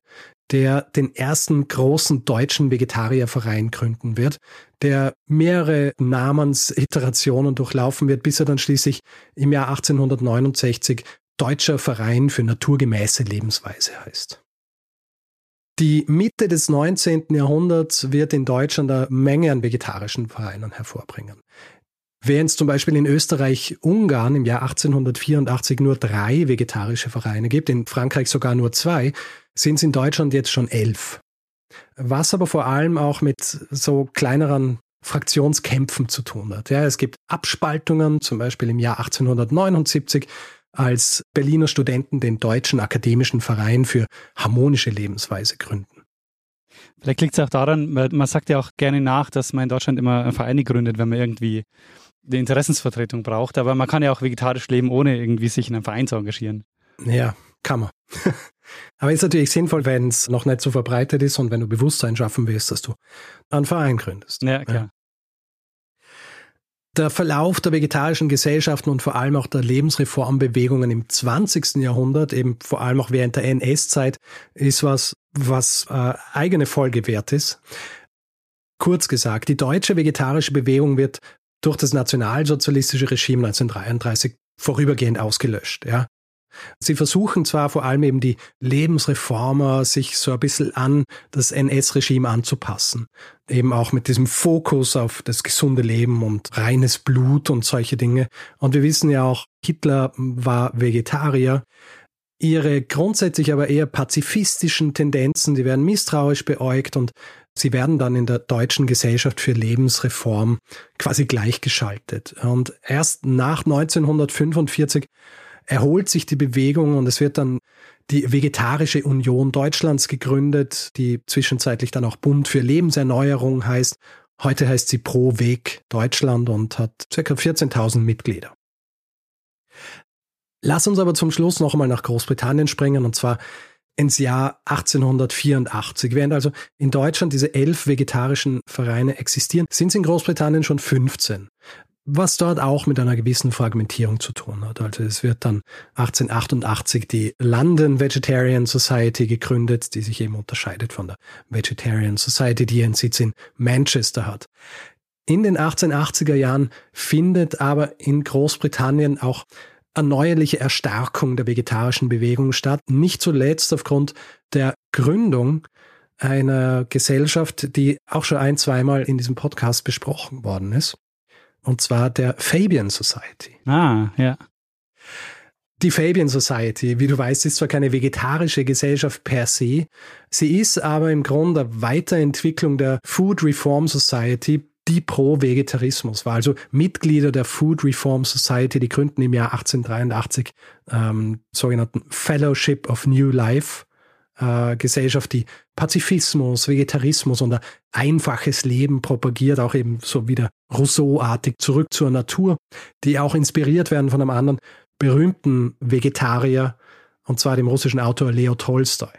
der den ersten großen deutschen Vegetarierverein gründen wird, der mehrere Namensiterationen durchlaufen wird, bis er dann schließlich im Jahr 1869 Deutscher Verein für naturgemäße Lebensweise heißt. Die Mitte des 19. Jahrhunderts wird in Deutschland eine Menge an vegetarischen Vereinen hervorbringen. Während es zum Beispiel in Österreich-Ungarn im Jahr 1884 nur drei vegetarische Vereine gibt, in Frankreich sogar nur zwei, sind es in Deutschland jetzt schon elf. Was aber vor allem auch mit so kleineren Fraktionskämpfen zu tun hat. Ja, es gibt Abspaltungen, zum Beispiel im Jahr 1879, als Berliner Studenten den Deutschen Akademischen Verein für harmonische Lebensweise gründen. Vielleicht liegt es auch daran, man sagt ja auch gerne nach, dass man in Deutschland immer Vereine gründet, wenn man irgendwie eine Interessensvertretung braucht. Aber man kann ja auch vegetarisch leben, ohne irgendwie sich in einem Verein zu engagieren. Ja, kann man. Aber ist natürlich sinnvoll, wenn es noch nicht so verbreitet ist und wenn du Bewusstsein schaffen willst, dass du einen Verein gründest. Ja, klar. Ja. Der Verlauf der vegetarischen Gesellschaften und vor allem auch der Lebensreformbewegungen im 20. Jahrhundert, eben vor allem auch während der NS-Zeit, ist was, was äh, eigene Folge wert ist. Kurz gesagt, die deutsche vegetarische Bewegung wird durch das nationalsozialistische Regime 1933 vorübergehend ausgelöscht. Ja. Sie versuchen zwar vor allem eben die Lebensreformer, sich so ein bisschen an das NS-Regime anzupassen. Eben auch mit diesem Fokus auf das gesunde Leben und reines Blut und solche Dinge. Und wir wissen ja auch, Hitler war Vegetarier. Ihre grundsätzlich aber eher pazifistischen Tendenzen, die werden misstrauisch beäugt und sie werden dann in der deutschen Gesellschaft für Lebensreform quasi gleichgeschaltet. Und erst nach 1945 erholt sich die Bewegung und es wird dann die Vegetarische Union Deutschlands gegründet, die zwischenzeitlich dann auch Bund für Lebenserneuerung heißt. Heute heißt sie Pro Weg Deutschland und hat ca. 14.000 Mitglieder. Lass uns aber zum Schluss noch einmal nach Großbritannien springen und zwar ins Jahr 1884. Während also in Deutschland diese elf vegetarischen Vereine existieren, sind es in Großbritannien schon 15. Was dort auch mit einer gewissen Fragmentierung zu tun hat. Also es wird dann 1888 die London Vegetarian Society gegründet, die sich eben unterscheidet von der Vegetarian Society, die ihren Sitz in Manchester hat. In den 1880er Jahren findet aber in Großbritannien auch erneuerliche Erstarkung der vegetarischen Bewegung statt, nicht zuletzt aufgrund der Gründung einer Gesellschaft, die auch schon ein, zweimal in diesem Podcast besprochen worden ist. Und zwar der Fabian Society. Ah, ja. Die Fabian Society, wie du weißt, ist zwar keine vegetarische Gesellschaft per se, sie ist aber im Grunde Weiterentwicklung der Food Reform Society, die pro Vegetarismus war. Also Mitglieder der Food Reform Society, die gründen im Jahr 1883 ähm, sogenannten Fellowship of New Life äh, Gesellschaft, die Pazifismus, Vegetarismus und ein einfaches Leben propagiert, auch eben so wieder Rousseau-artig zurück zur Natur, die auch inspiriert werden von einem anderen berühmten Vegetarier, und zwar dem russischen Autor Leo Tolstoi.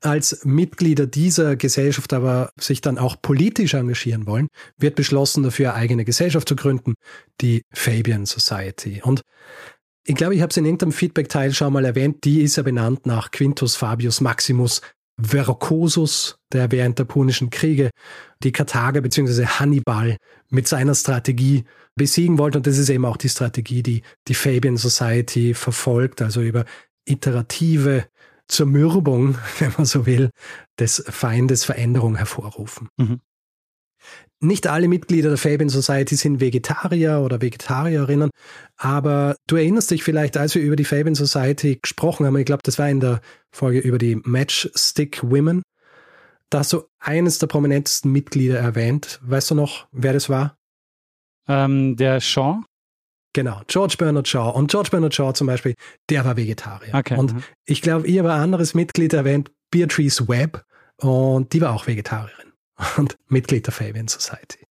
Als Mitglieder dieser Gesellschaft aber sich dann auch politisch engagieren wollen, wird beschlossen, dafür eine eigene Gesellschaft zu gründen, die Fabian Society. Und ich glaube, ich habe es in irgendeinem Feedback-Teil schon mal erwähnt, die ist ja benannt nach Quintus Fabius Maximus Verrucosus, der während der Punischen Kriege die Karthager bzw. Hannibal mit seiner Strategie besiegen wollte. Und das ist eben auch die Strategie, die die Fabian Society verfolgt, also über iterative Zermürbung, wenn man so will, des Feindes Veränderung hervorrufen. Mhm. Nicht alle Mitglieder der Fabian Society sind Vegetarier oder Vegetarierinnen, aber du erinnerst dich vielleicht, als wir über die Fabian Society gesprochen haben, ich glaube, das war in der Folge über die Matchstick Women, da hast du eines der prominentesten Mitglieder erwähnt. Weißt du noch, wer das war? Ähm, der Sean? Genau, George Bernard Shaw. Und George Bernard Shaw zum Beispiel, der war Vegetarier. Okay. Und mhm. ich glaube, ihr war ein anderes Mitglied erwähnt, Beatrice Webb, und die war auch Vegetarierin und Mitglied der Fabian Society.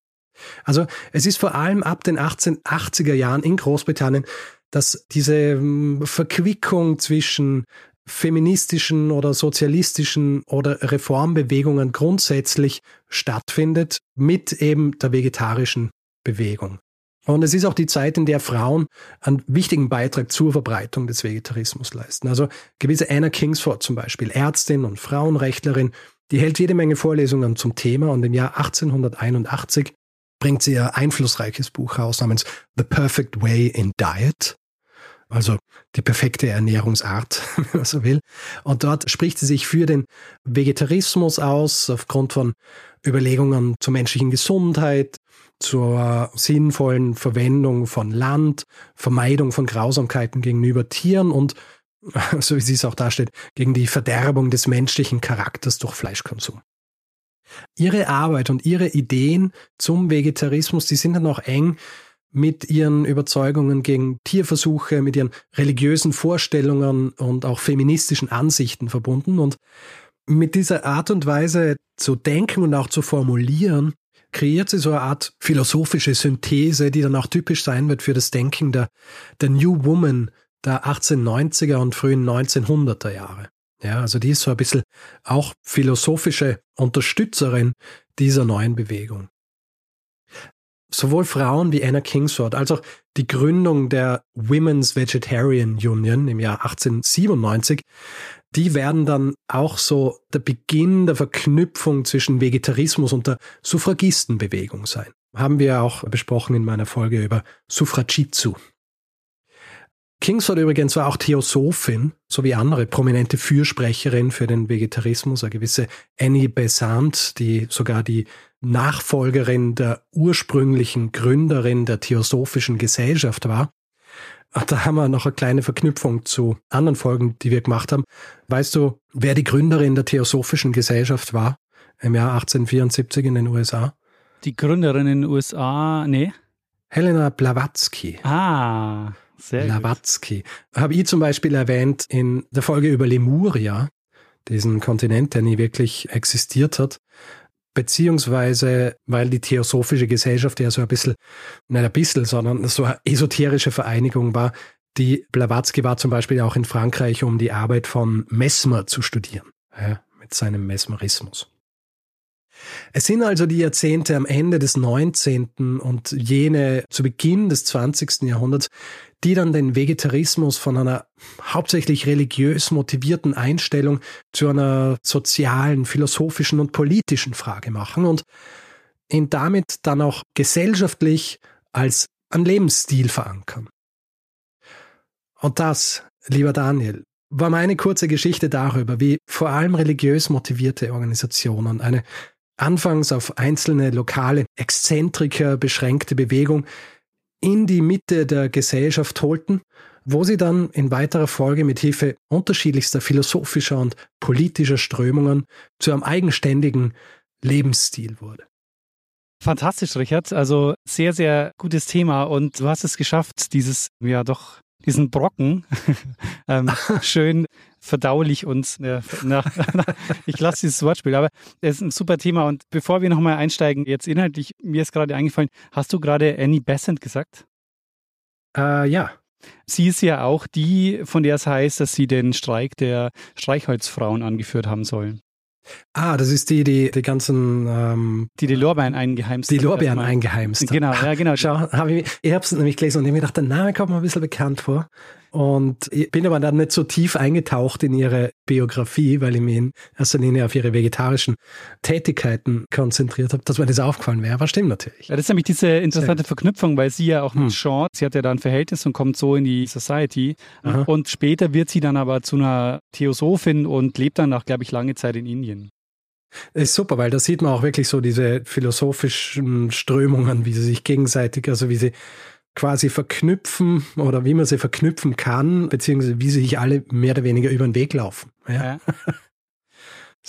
Also es ist vor allem ab den 1880er Jahren in Großbritannien, dass diese hm, Verquickung zwischen feministischen oder sozialistischen oder Reformbewegungen grundsätzlich stattfindet mit eben der vegetarischen Bewegung. Und es ist auch die Zeit, in der Frauen einen wichtigen Beitrag zur Verbreitung des Vegetarismus leisten. Also gewisse Anna Kingsford zum Beispiel, Ärztin und Frauenrechtlerin, die hält jede Menge Vorlesungen zum Thema und im Jahr 1881 bringt sie ihr einflussreiches Buch raus namens The Perfect Way in Diet. Also die perfekte Ernährungsart, wenn man so will. Und dort spricht sie sich für den Vegetarismus aus, aufgrund von Überlegungen zur menschlichen Gesundheit, zur sinnvollen Verwendung von Land, Vermeidung von Grausamkeiten gegenüber Tieren und, so wie sie es auch darstellt, gegen die Verderbung des menschlichen Charakters durch Fleischkonsum. Ihre Arbeit und ihre Ideen zum Vegetarismus, die sind dann auch eng mit ihren Überzeugungen gegen Tierversuche, mit ihren religiösen Vorstellungen und auch feministischen Ansichten verbunden. Und mit dieser Art und Weise zu denken und auch zu formulieren, kreiert sie so eine Art philosophische Synthese, die dann auch typisch sein wird für das Denken der, der New Woman der 1890er und frühen 1900er Jahre. Ja, also die ist so ein bisschen auch philosophische Unterstützerin dieser neuen Bewegung. Sowohl Frauen wie Anna Kingsford als auch die Gründung der Women's Vegetarian Union im Jahr 1897 die werden dann auch so der Beginn der Verknüpfung zwischen Vegetarismus und der Suffragistenbewegung sein. Haben wir auch besprochen in meiner Folge über Suffragitsu. Kingsford übrigens war auch Theosophin, sowie andere prominente Fürsprecherin für den Vegetarismus, eine gewisse Annie Besant, die sogar die Nachfolgerin der ursprünglichen Gründerin der Theosophischen Gesellschaft war. Da haben wir noch eine kleine Verknüpfung zu anderen Folgen, die wir gemacht haben. Weißt du, wer die Gründerin der Theosophischen Gesellschaft war im Jahr 1874 in den USA? Die Gründerin in den USA, nee. Helena Blavatsky. Ah, sehr Blavatsky. Habe ich zum Beispiel erwähnt in der Folge über Lemuria, diesen Kontinent, der nie wirklich existiert hat. Beziehungsweise, weil die Theosophische Gesellschaft ja so ein bisschen, nicht ein bisschen, sondern so eine esoterische Vereinigung war. Die Blavatsky war zum Beispiel auch in Frankreich, um die Arbeit von Mesmer zu studieren, ja, mit seinem Mesmerismus. Es sind also die Jahrzehnte am Ende des 19. und jene zu Beginn des 20. Jahrhunderts, die dann den Vegetarismus von einer hauptsächlich religiös motivierten Einstellung zu einer sozialen, philosophischen und politischen Frage machen und ihn damit dann auch gesellschaftlich als ein Lebensstil verankern. Und das, lieber Daniel, war meine kurze Geschichte darüber, wie vor allem religiös motivierte Organisationen eine anfangs auf einzelne lokale Exzentriker beschränkte Bewegung in die Mitte der Gesellschaft holten, wo sie dann in weiterer Folge mit Hilfe unterschiedlichster philosophischer und politischer Strömungen zu einem eigenständigen Lebensstil wurde. Fantastisch, Richard. Also sehr, sehr gutes Thema und du hast es geschafft, dieses ja doch diesen Brocken ähm, schön verdaulich und äh, na, ich lasse dieses Wortspiel, aber es ist ein super Thema und bevor wir nochmal einsteigen, jetzt inhaltlich, mir ist gerade eingefallen, hast du gerade Annie Besant gesagt? Äh, ja. Sie ist ja auch die, von der es heißt, dass sie den Streik der Streichholzfrauen angeführt haben sollen. Ah, das ist die, die die ganzen ähm, die die Lorbeeren eingeheimst Die Lorbeeren eingeheimst. Genau, ja, genau. Schau, hab ich, ich habe es nämlich gelesen und ich habe mir gedacht, der Name kommt mir ein bisschen bekannt vor. Und ich bin aber dann nicht so tief eingetaucht in ihre Biografie, weil ich mich in erster Linie auf ihre vegetarischen Tätigkeiten konzentriert habe, dass mir das aufgefallen wäre. Aber stimmt natürlich. Ja, das ist nämlich diese interessante Verknüpfung, weil sie ja auch mit hm. Sean, sie hat ja da ein Verhältnis und kommt so in die Society. Aha. Und später wird sie dann aber zu einer Theosophin und lebt dann auch, glaube ich, lange Zeit in Indien. Ist super, weil da sieht man auch wirklich so diese philosophischen Strömungen, wie sie sich gegenseitig, also wie sie quasi verknüpfen oder wie man sie verknüpfen kann, beziehungsweise wie sie sich alle mehr oder weniger über den Weg laufen. Ja. ja.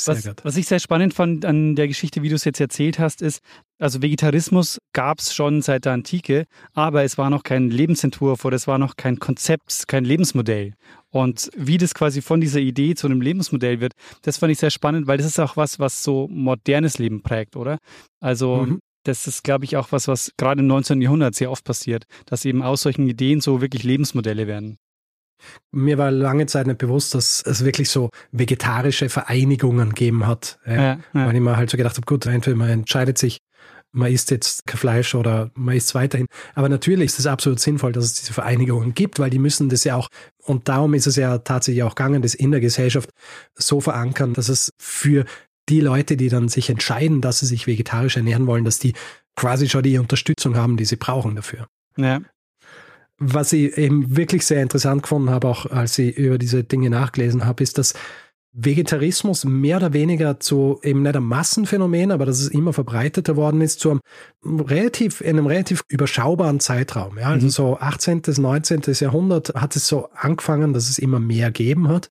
was, was, ich sehr spannend fand an der Geschichte, wie du es jetzt erzählt hast, ist, also Vegetarismus gab es schon seit der Antike, aber es war noch kein Lebensentwurf oder es war noch kein Konzept, kein Lebensmodell. Und wie das quasi von dieser Idee zu einem Lebensmodell wird, das fand ich sehr spannend, weil das ist auch was, was so modernes Leben prägt, oder? Also mhm das ist, glaube ich, auch was, was gerade im 19. Jahrhundert sehr oft passiert, dass eben aus solchen Ideen so wirklich Lebensmodelle werden. Mir war lange Zeit nicht bewusst, dass es wirklich so vegetarische Vereinigungen gegeben hat. Ja, ja. Weil ich mir halt so gedacht habe, gut, entweder man entscheidet sich, man isst jetzt kein Fleisch oder man isst weiterhin. Aber natürlich ist es absolut sinnvoll, dass es diese Vereinigungen gibt, weil die müssen das ja auch, und darum ist es ja tatsächlich auch gegangen, das in der Gesellschaft so verankern, dass es für die Leute, die dann sich entscheiden, dass sie sich vegetarisch ernähren wollen, dass die quasi schon die Unterstützung haben, die sie brauchen dafür. Ja. Was ich eben wirklich sehr interessant gefunden habe, auch als ich über diese Dinge nachgelesen habe, ist, dass Vegetarismus mehr oder weniger zu eben nicht einem Massenphänomen, aber dass es immer verbreiteter worden ist, zu einem relativ, in einem relativ überschaubaren Zeitraum. Ja, also mhm. so 18., 19. Jahrhundert hat es so angefangen, dass es immer mehr gegeben hat,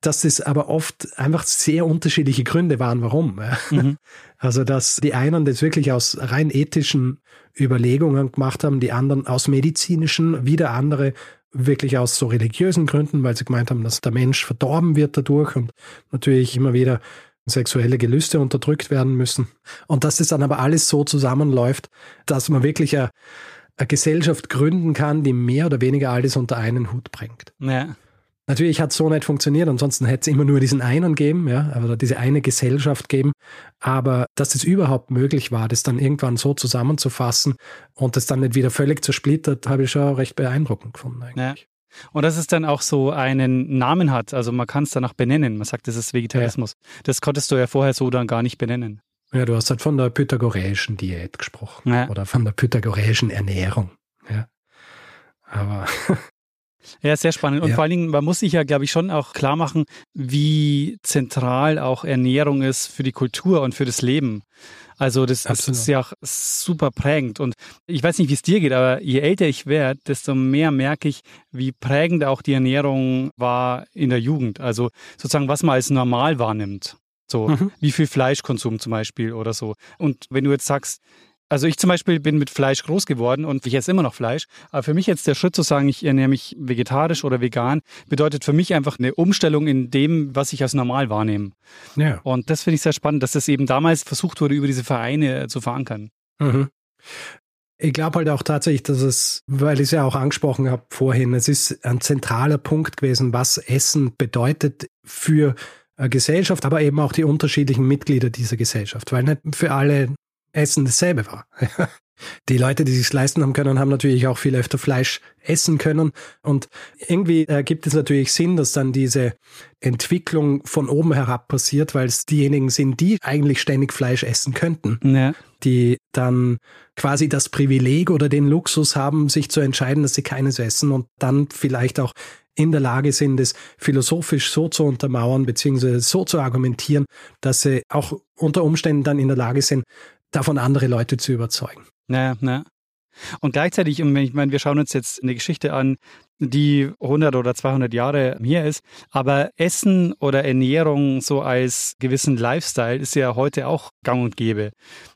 dass es aber oft einfach sehr unterschiedliche Gründe waren, warum. Mhm. Also, dass die einen das wirklich aus rein ethischen Überlegungen gemacht haben, die anderen aus medizinischen, wieder andere wirklich aus so religiösen Gründen, weil sie gemeint haben, dass der Mensch verdorben wird dadurch und natürlich immer wieder sexuelle Gelüste unterdrückt werden müssen. Und dass das dann aber alles so zusammenläuft, dass man wirklich eine, eine Gesellschaft gründen kann, die mehr oder weniger alles unter einen Hut bringt. Ja. Natürlich hat es so nicht funktioniert, ansonsten hätte es immer nur diesen einen geben, ja, oder diese eine Gesellschaft geben. Aber dass es überhaupt möglich war, das dann irgendwann so zusammenzufassen und das dann nicht wieder völlig zersplittert, habe ich schon recht beeindruckend gefunden eigentlich. Ja. Und dass es dann auch so einen Namen hat, also man kann es dann auch benennen. Man sagt, das ist Vegetarismus. Ja. Das konntest du ja vorher so dann gar nicht benennen. Ja, du hast halt von der pythagoreischen Diät gesprochen ja. oder von der pythagoreischen Ernährung. Ja. Aber Ja, sehr spannend. Und Ja. vor allen Dingen, man muss sich ja, glaube ich, schon auch klar machen, wie zentral auch Ernährung ist für die Kultur und für das Leben. Also das, das ist ja auch super prägend. Und ich weiß nicht, wie es dir geht, aber je älter ich werde, desto mehr merke ich, wie prägend auch die Ernährung war in der Jugend. Also sozusagen, was man als normal wahrnimmt. So, Mhm. wie viel Fleischkonsum zum Beispiel oder so. Und wenn du jetzt sagst, also ich zum Beispiel bin mit Fleisch groß geworden und ich esse immer noch Fleisch. Aber für mich jetzt der Schritt zu sagen, ich ernähre mich vegetarisch oder vegan, bedeutet für mich einfach eine Umstellung in dem, was ich als normal wahrnehme. Ja. Und das finde ich sehr spannend, dass das eben damals versucht wurde, über diese Vereine zu verankern. Mhm. Ich glaube halt auch tatsächlich, dass es, weil ich es ja auch angesprochen habe vorhin, es ist ein zentraler Punkt gewesen, was Essen bedeutet für eine Gesellschaft, aber eben auch die unterschiedlichen Mitglieder dieser Gesellschaft, weil nicht für alle Essen dasselbe war. Die Leute, die sich leisten haben können, haben natürlich auch viel öfter Fleisch essen können. Und irgendwie ergibt es natürlich Sinn, dass dann diese Entwicklung von oben herab passiert, weil es diejenigen sind, die eigentlich ständig Fleisch essen könnten Ja, die dann quasi das Privileg oder den Luxus haben, sich zu entscheiden, dass sie keines essen und dann vielleicht auch in der Lage sind, es philosophisch so zu untermauern, beziehungsweise so zu argumentieren, dass sie auch unter Umständen dann in der Lage sind, davon andere Leute zu überzeugen. ja, ja. Und gleichzeitig, und ich meine, wir schauen uns jetzt eine Geschichte an, die 100 oder 200 Jahre hier ist, aber Essen oder Ernährung so als gewissen Lifestyle ist ja heute auch gang und gäbe.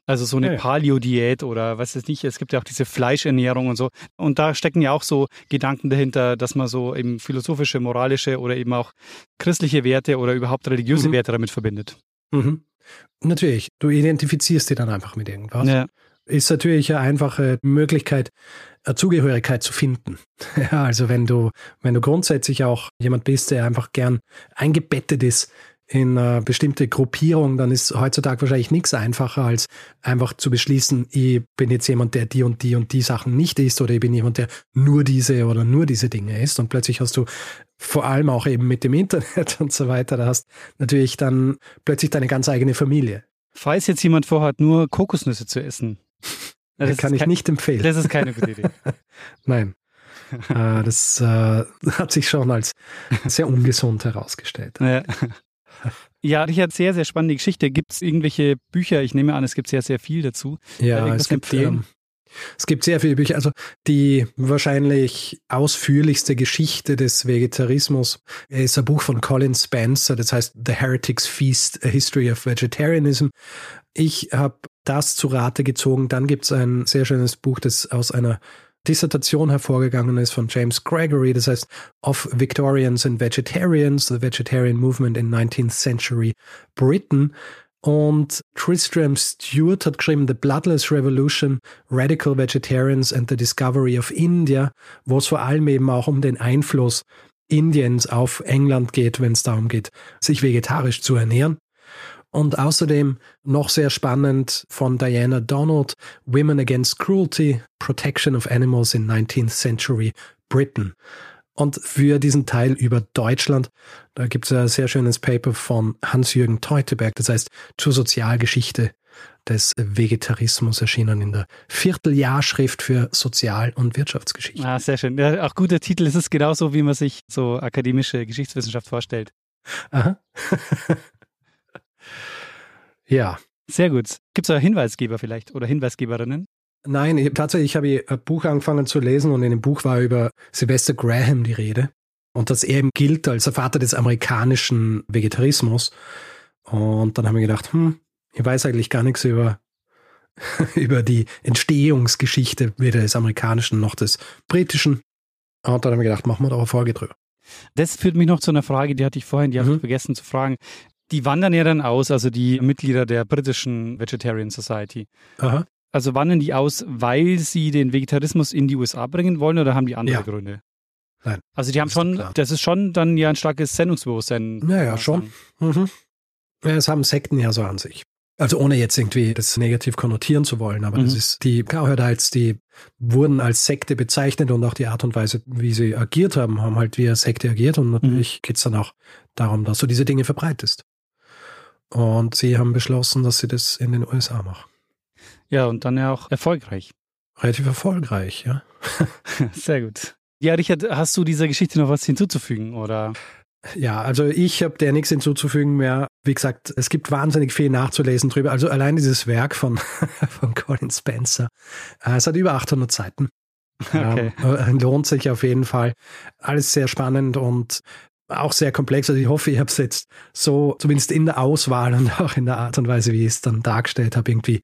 Also so eine Ja. Paleo-Diät oder was es nicht, es gibt ja auch diese Fleischernährung und so. Und da stecken ja auch so Gedanken dahinter, dass man so eben philosophische, moralische oder eben auch christliche Werte oder überhaupt religiöse Mhm. Werte damit verbindet. Mhm. Natürlich, du identifizierst dich dann einfach mit irgendwas. Ja, ist natürlich eine einfache Möglichkeit, eine Zugehörigkeit zu finden. Ja, also wenn du, wenn du grundsätzlich auch jemand bist, der einfach gern eingebettet ist in eine bestimmte Gruppierung, dann ist heutzutage wahrscheinlich nichts einfacher, als einfach zu beschließen, ich bin jetzt jemand, der die und die und die Sachen nicht isst oder ich bin jemand, der nur diese oder nur diese Dinge isst und plötzlich hast du vor allem auch eben mit dem Internet und so weiter, da hast natürlich dann plötzlich deine ganz eigene Familie. Falls jetzt jemand vorhat, nur Kokosnüsse zu essen. Ja, Das kann ich kein- nicht empfehlen. Das ist keine gute Idee. Nein. äh, das äh, hat sich schon als sehr ungesund herausgestellt. Ja. Ja, Richard, sehr, sehr spannende Geschichte. Gibt es irgendwelche Bücher? Ich nehme an, es gibt sehr, sehr viel dazu. Ja, es gibt, ähm, es gibt sehr viele Bücher. Also die wahrscheinlich ausführlichste Geschichte des Vegetarismus ist ein Buch von Colin Spencer, das heißt The Heretic's Feast, A History of Vegetarianism. Ich habe das zu Rate gezogen. Dann gibt es ein sehr schönes Buch, das aus einer Dissertation hervorgegangen ist von James Gregory, das heißt Of Victorians and Vegetarians, the Vegetarian Movement in 19th Century Britain. Und Tristram Stewart hat geschrieben The Bloodless Revolution, Radical Vegetarians and the Discovery of India, wo es vor allem eben auch um den Einfluss Indiens auf England geht, wenn es darum geht, sich vegetarisch zu ernähren. Und außerdem noch sehr spannend von Diana Donald, Women Against Cruelty, Protection of Animals in 19th Century Britain. Und für diesen Teil über Deutschland, da gibt es ein sehr schönes Paper von Hans-Jürgen Teuteberg, das heißt zur Sozialgeschichte des Vegetarismus erschienen in der Vierteljahrschrift für Sozial- und Wirtschaftsgeschichte. Ah, sehr schön. Ja, auch guter Titel. Es ist genauso, wie man sich so akademische Geschichtswissenschaft vorstellt. Aha. ja. Sehr gut. Gibt es einen Hinweisgeber vielleicht oder Hinweisgeberinnen? Nein, ich, tatsächlich habe ich ein Buch angefangen zu lesen und in dem Buch war über Sylvester Graham die Rede. Und dass er eben gilt als der Vater des amerikanischen Vegetarismus. Und dann haben wir gedacht, hm, ich weiß eigentlich gar nichts über, über die Entstehungsgeschichte weder des amerikanischen noch des britischen. Und dann haben wir gedacht, machen wir doch eine Folge drüber. Das führt mich noch zu einer Frage, die hatte ich vorhin, die habe Mhm. ich vergessen zu fragen. Die wandern ja dann aus, also die Mitglieder der britischen Vegetarian Society. Aha. Also wandern die aus, weil sie den Vegetarismus in die USA bringen wollen oder haben die andere Ja. Gründe? Nein. Also die haben Das ist schon, klar. das ist schon dann ja ein starkes Sendungsbewusstsein. Ja, ja, kann man schon. Mhm. Ja, es haben Sekten ja so an sich. Also ohne jetzt irgendwie das negativ konnotieren zu wollen, aber das Mhm. ist die Cowherdites, die wurden als Sekte bezeichnet und auch die Art und Weise, wie sie agiert haben, haben halt wie eine Sekte agiert und natürlich geht's dann auch darum, dass du diese Dinge verbreitest. Und sie haben beschlossen, dass sie das in den USA machen. Ja, und dann ja auch erfolgreich. Relativ erfolgreich, ja. Sehr gut. Ja, Richard, hast du dieser Geschichte noch was hinzuzufügen oder? Ja, also ich habe der nichts hinzuzufügen mehr. Wie gesagt, es gibt wahnsinnig viel nachzulesen drüber. Also allein dieses Werk von, von Colin Spencer. Äh, es hat über 800 Seiten. Okay. Ja, lohnt sich auf jeden Fall. Alles sehr spannend und auch sehr komplex. Also ich hoffe, ich habe es jetzt so, zumindest in der Auswahl und auch in der Art und Weise, wie ich es dann dargestellt habe, irgendwie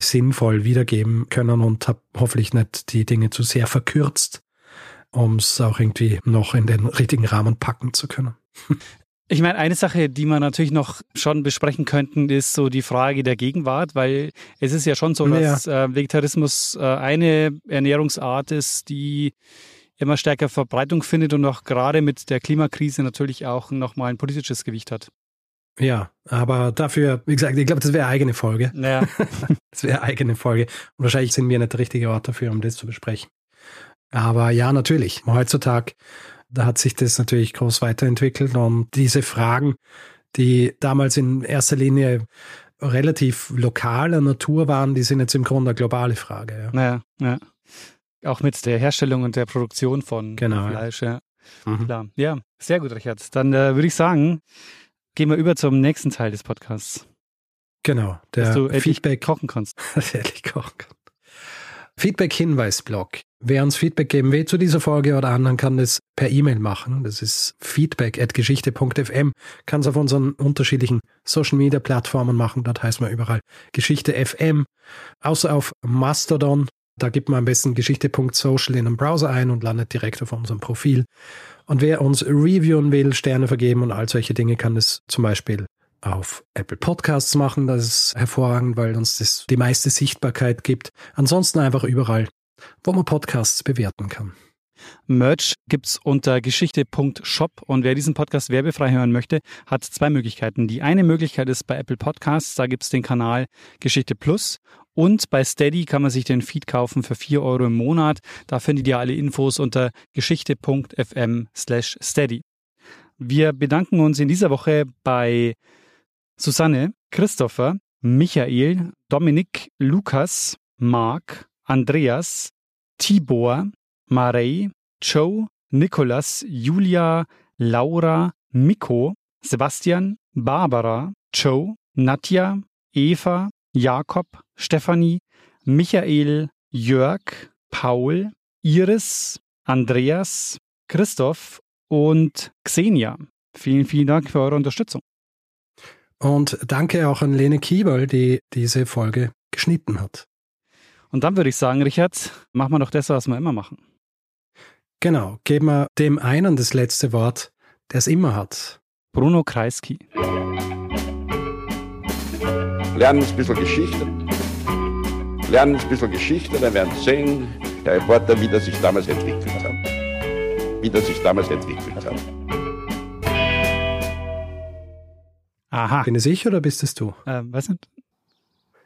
sinnvoll wiedergeben können und habe hoffentlich nicht die Dinge zu sehr verkürzt um es auch irgendwie noch in den richtigen Rahmen packen zu können. Ich meine, eine Sache, die man natürlich noch schon besprechen könnten, ist so die Frage der Gegenwart, weil es ist ja schon so, dass ja. äh, Vegetarismus äh, eine Ernährungsart ist, die immer stärker Verbreitung findet und auch gerade mit der Klimakrise natürlich auch nochmal ein politisches Gewicht hat. Ja, aber dafür, wie gesagt, ich glaube, das wäre eigene Folge. Ja. das wäre eigene Folge. Und wahrscheinlich sind wir nicht der richtige Ort dafür, um das zu besprechen. Aber ja, natürlich. Heutzutage, da hat sich das natürlich groß weiterentwickelt und diese Fragen, die damals in erster Linie relativ lokaler Natur waren, die sind jetzt im Grunde eine globale Frage. Ja, ja. ja. Auch mit der Herstellung und der Produktion von genau, Fleisch. Ja. Mhm. Klar. ja, sehr gut, Richard. Dann äh, würde ich sagen, gehen wir über zum nächsten Teil des Podcasts. Genau, der dass du Feedback kochen kannst. ehrlich kochen kann. Feedback-Hinweis-Blog. Wer uns Feedback geben will zu dieser Folge oder anderen, kann das per E-Mail machen. Das ist feedback.geschichte.fm. Kann es auf unseren unterschiedlichen Social-Media-Plattformen machen. Dort heißt man überall Geschichte FM. Außer auf Mastodon. Da gibt man am besten geschichte.social in einem Browser ein und landet direkt auf unserem Profil. Und wer uns reviewen will, Sterne vergeben und all solche Dinge, kann es zum Beispiel auf Apple Podcasts machen. Das ist hervorragend, weil uns das die meiste Sichtbarkeit gibt. Ansonsten einfach überall, wo man Podcasts bewerten kann. Merch gibt's unter geschichte.shop und wer diesen Podcast werbefrei hören möchte, hat zwei Möglichkeiten. Die eine Möglichkeit ist bei Apple Podcasts, da gibt's den Kanal Geschichte Plus und bei Steady kann man sich den Feed kaufen für 4 Euro im Monat. Da findet ihr alle Infos unter geschichte.fm slash steady. Wir bedanken uns in dieser Woche bei Susanne, Christopher, Michael, Dominik, Lukas, Mark, Andreas, Tibor, Marei, Joe, Nikolas, Julia, Laura, Miko, Sebastian, Barbara, Joe, Nadja, Eva, Jakob, Stefanie, Michael, Jörg, Paul, Iris, Andreas, Christoph und Xenia. Vielen, vielen Dank für eure Unterstützung. Und danke auch an Lene Kiebel, die diese Folge geschnitten hat. Und dann würde ich sagen, Richard, machen wir doch das, was wir immer machen. Genau, geben wir dem einen das letzte Wort, der es immer hat. Bruno Kreisky. Lernen ein bisschen Geschichte. Lernen ein bisschen Geschichte, dann werden Sie sehen, der Reporter, wie das sich damals entwickelt hat. Wie das sich damals entwickelt hat. Aha. Bin ich sicher oder bist es du? Ähm, weiß nicht.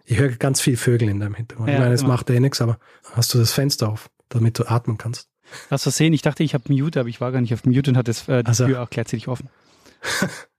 Ich höre ganz viel Vögel in deinem Hintergrund. Ja, ich meine, es macht eh nichts, aber hast du das Fenster auf, damit du atmen kannst? Hast du sehen? Ich dachte, ich habe Mute, aber ich war gar nicht auf Mute und hatte das, äh, die also. Tür auch gleichzeitig offen.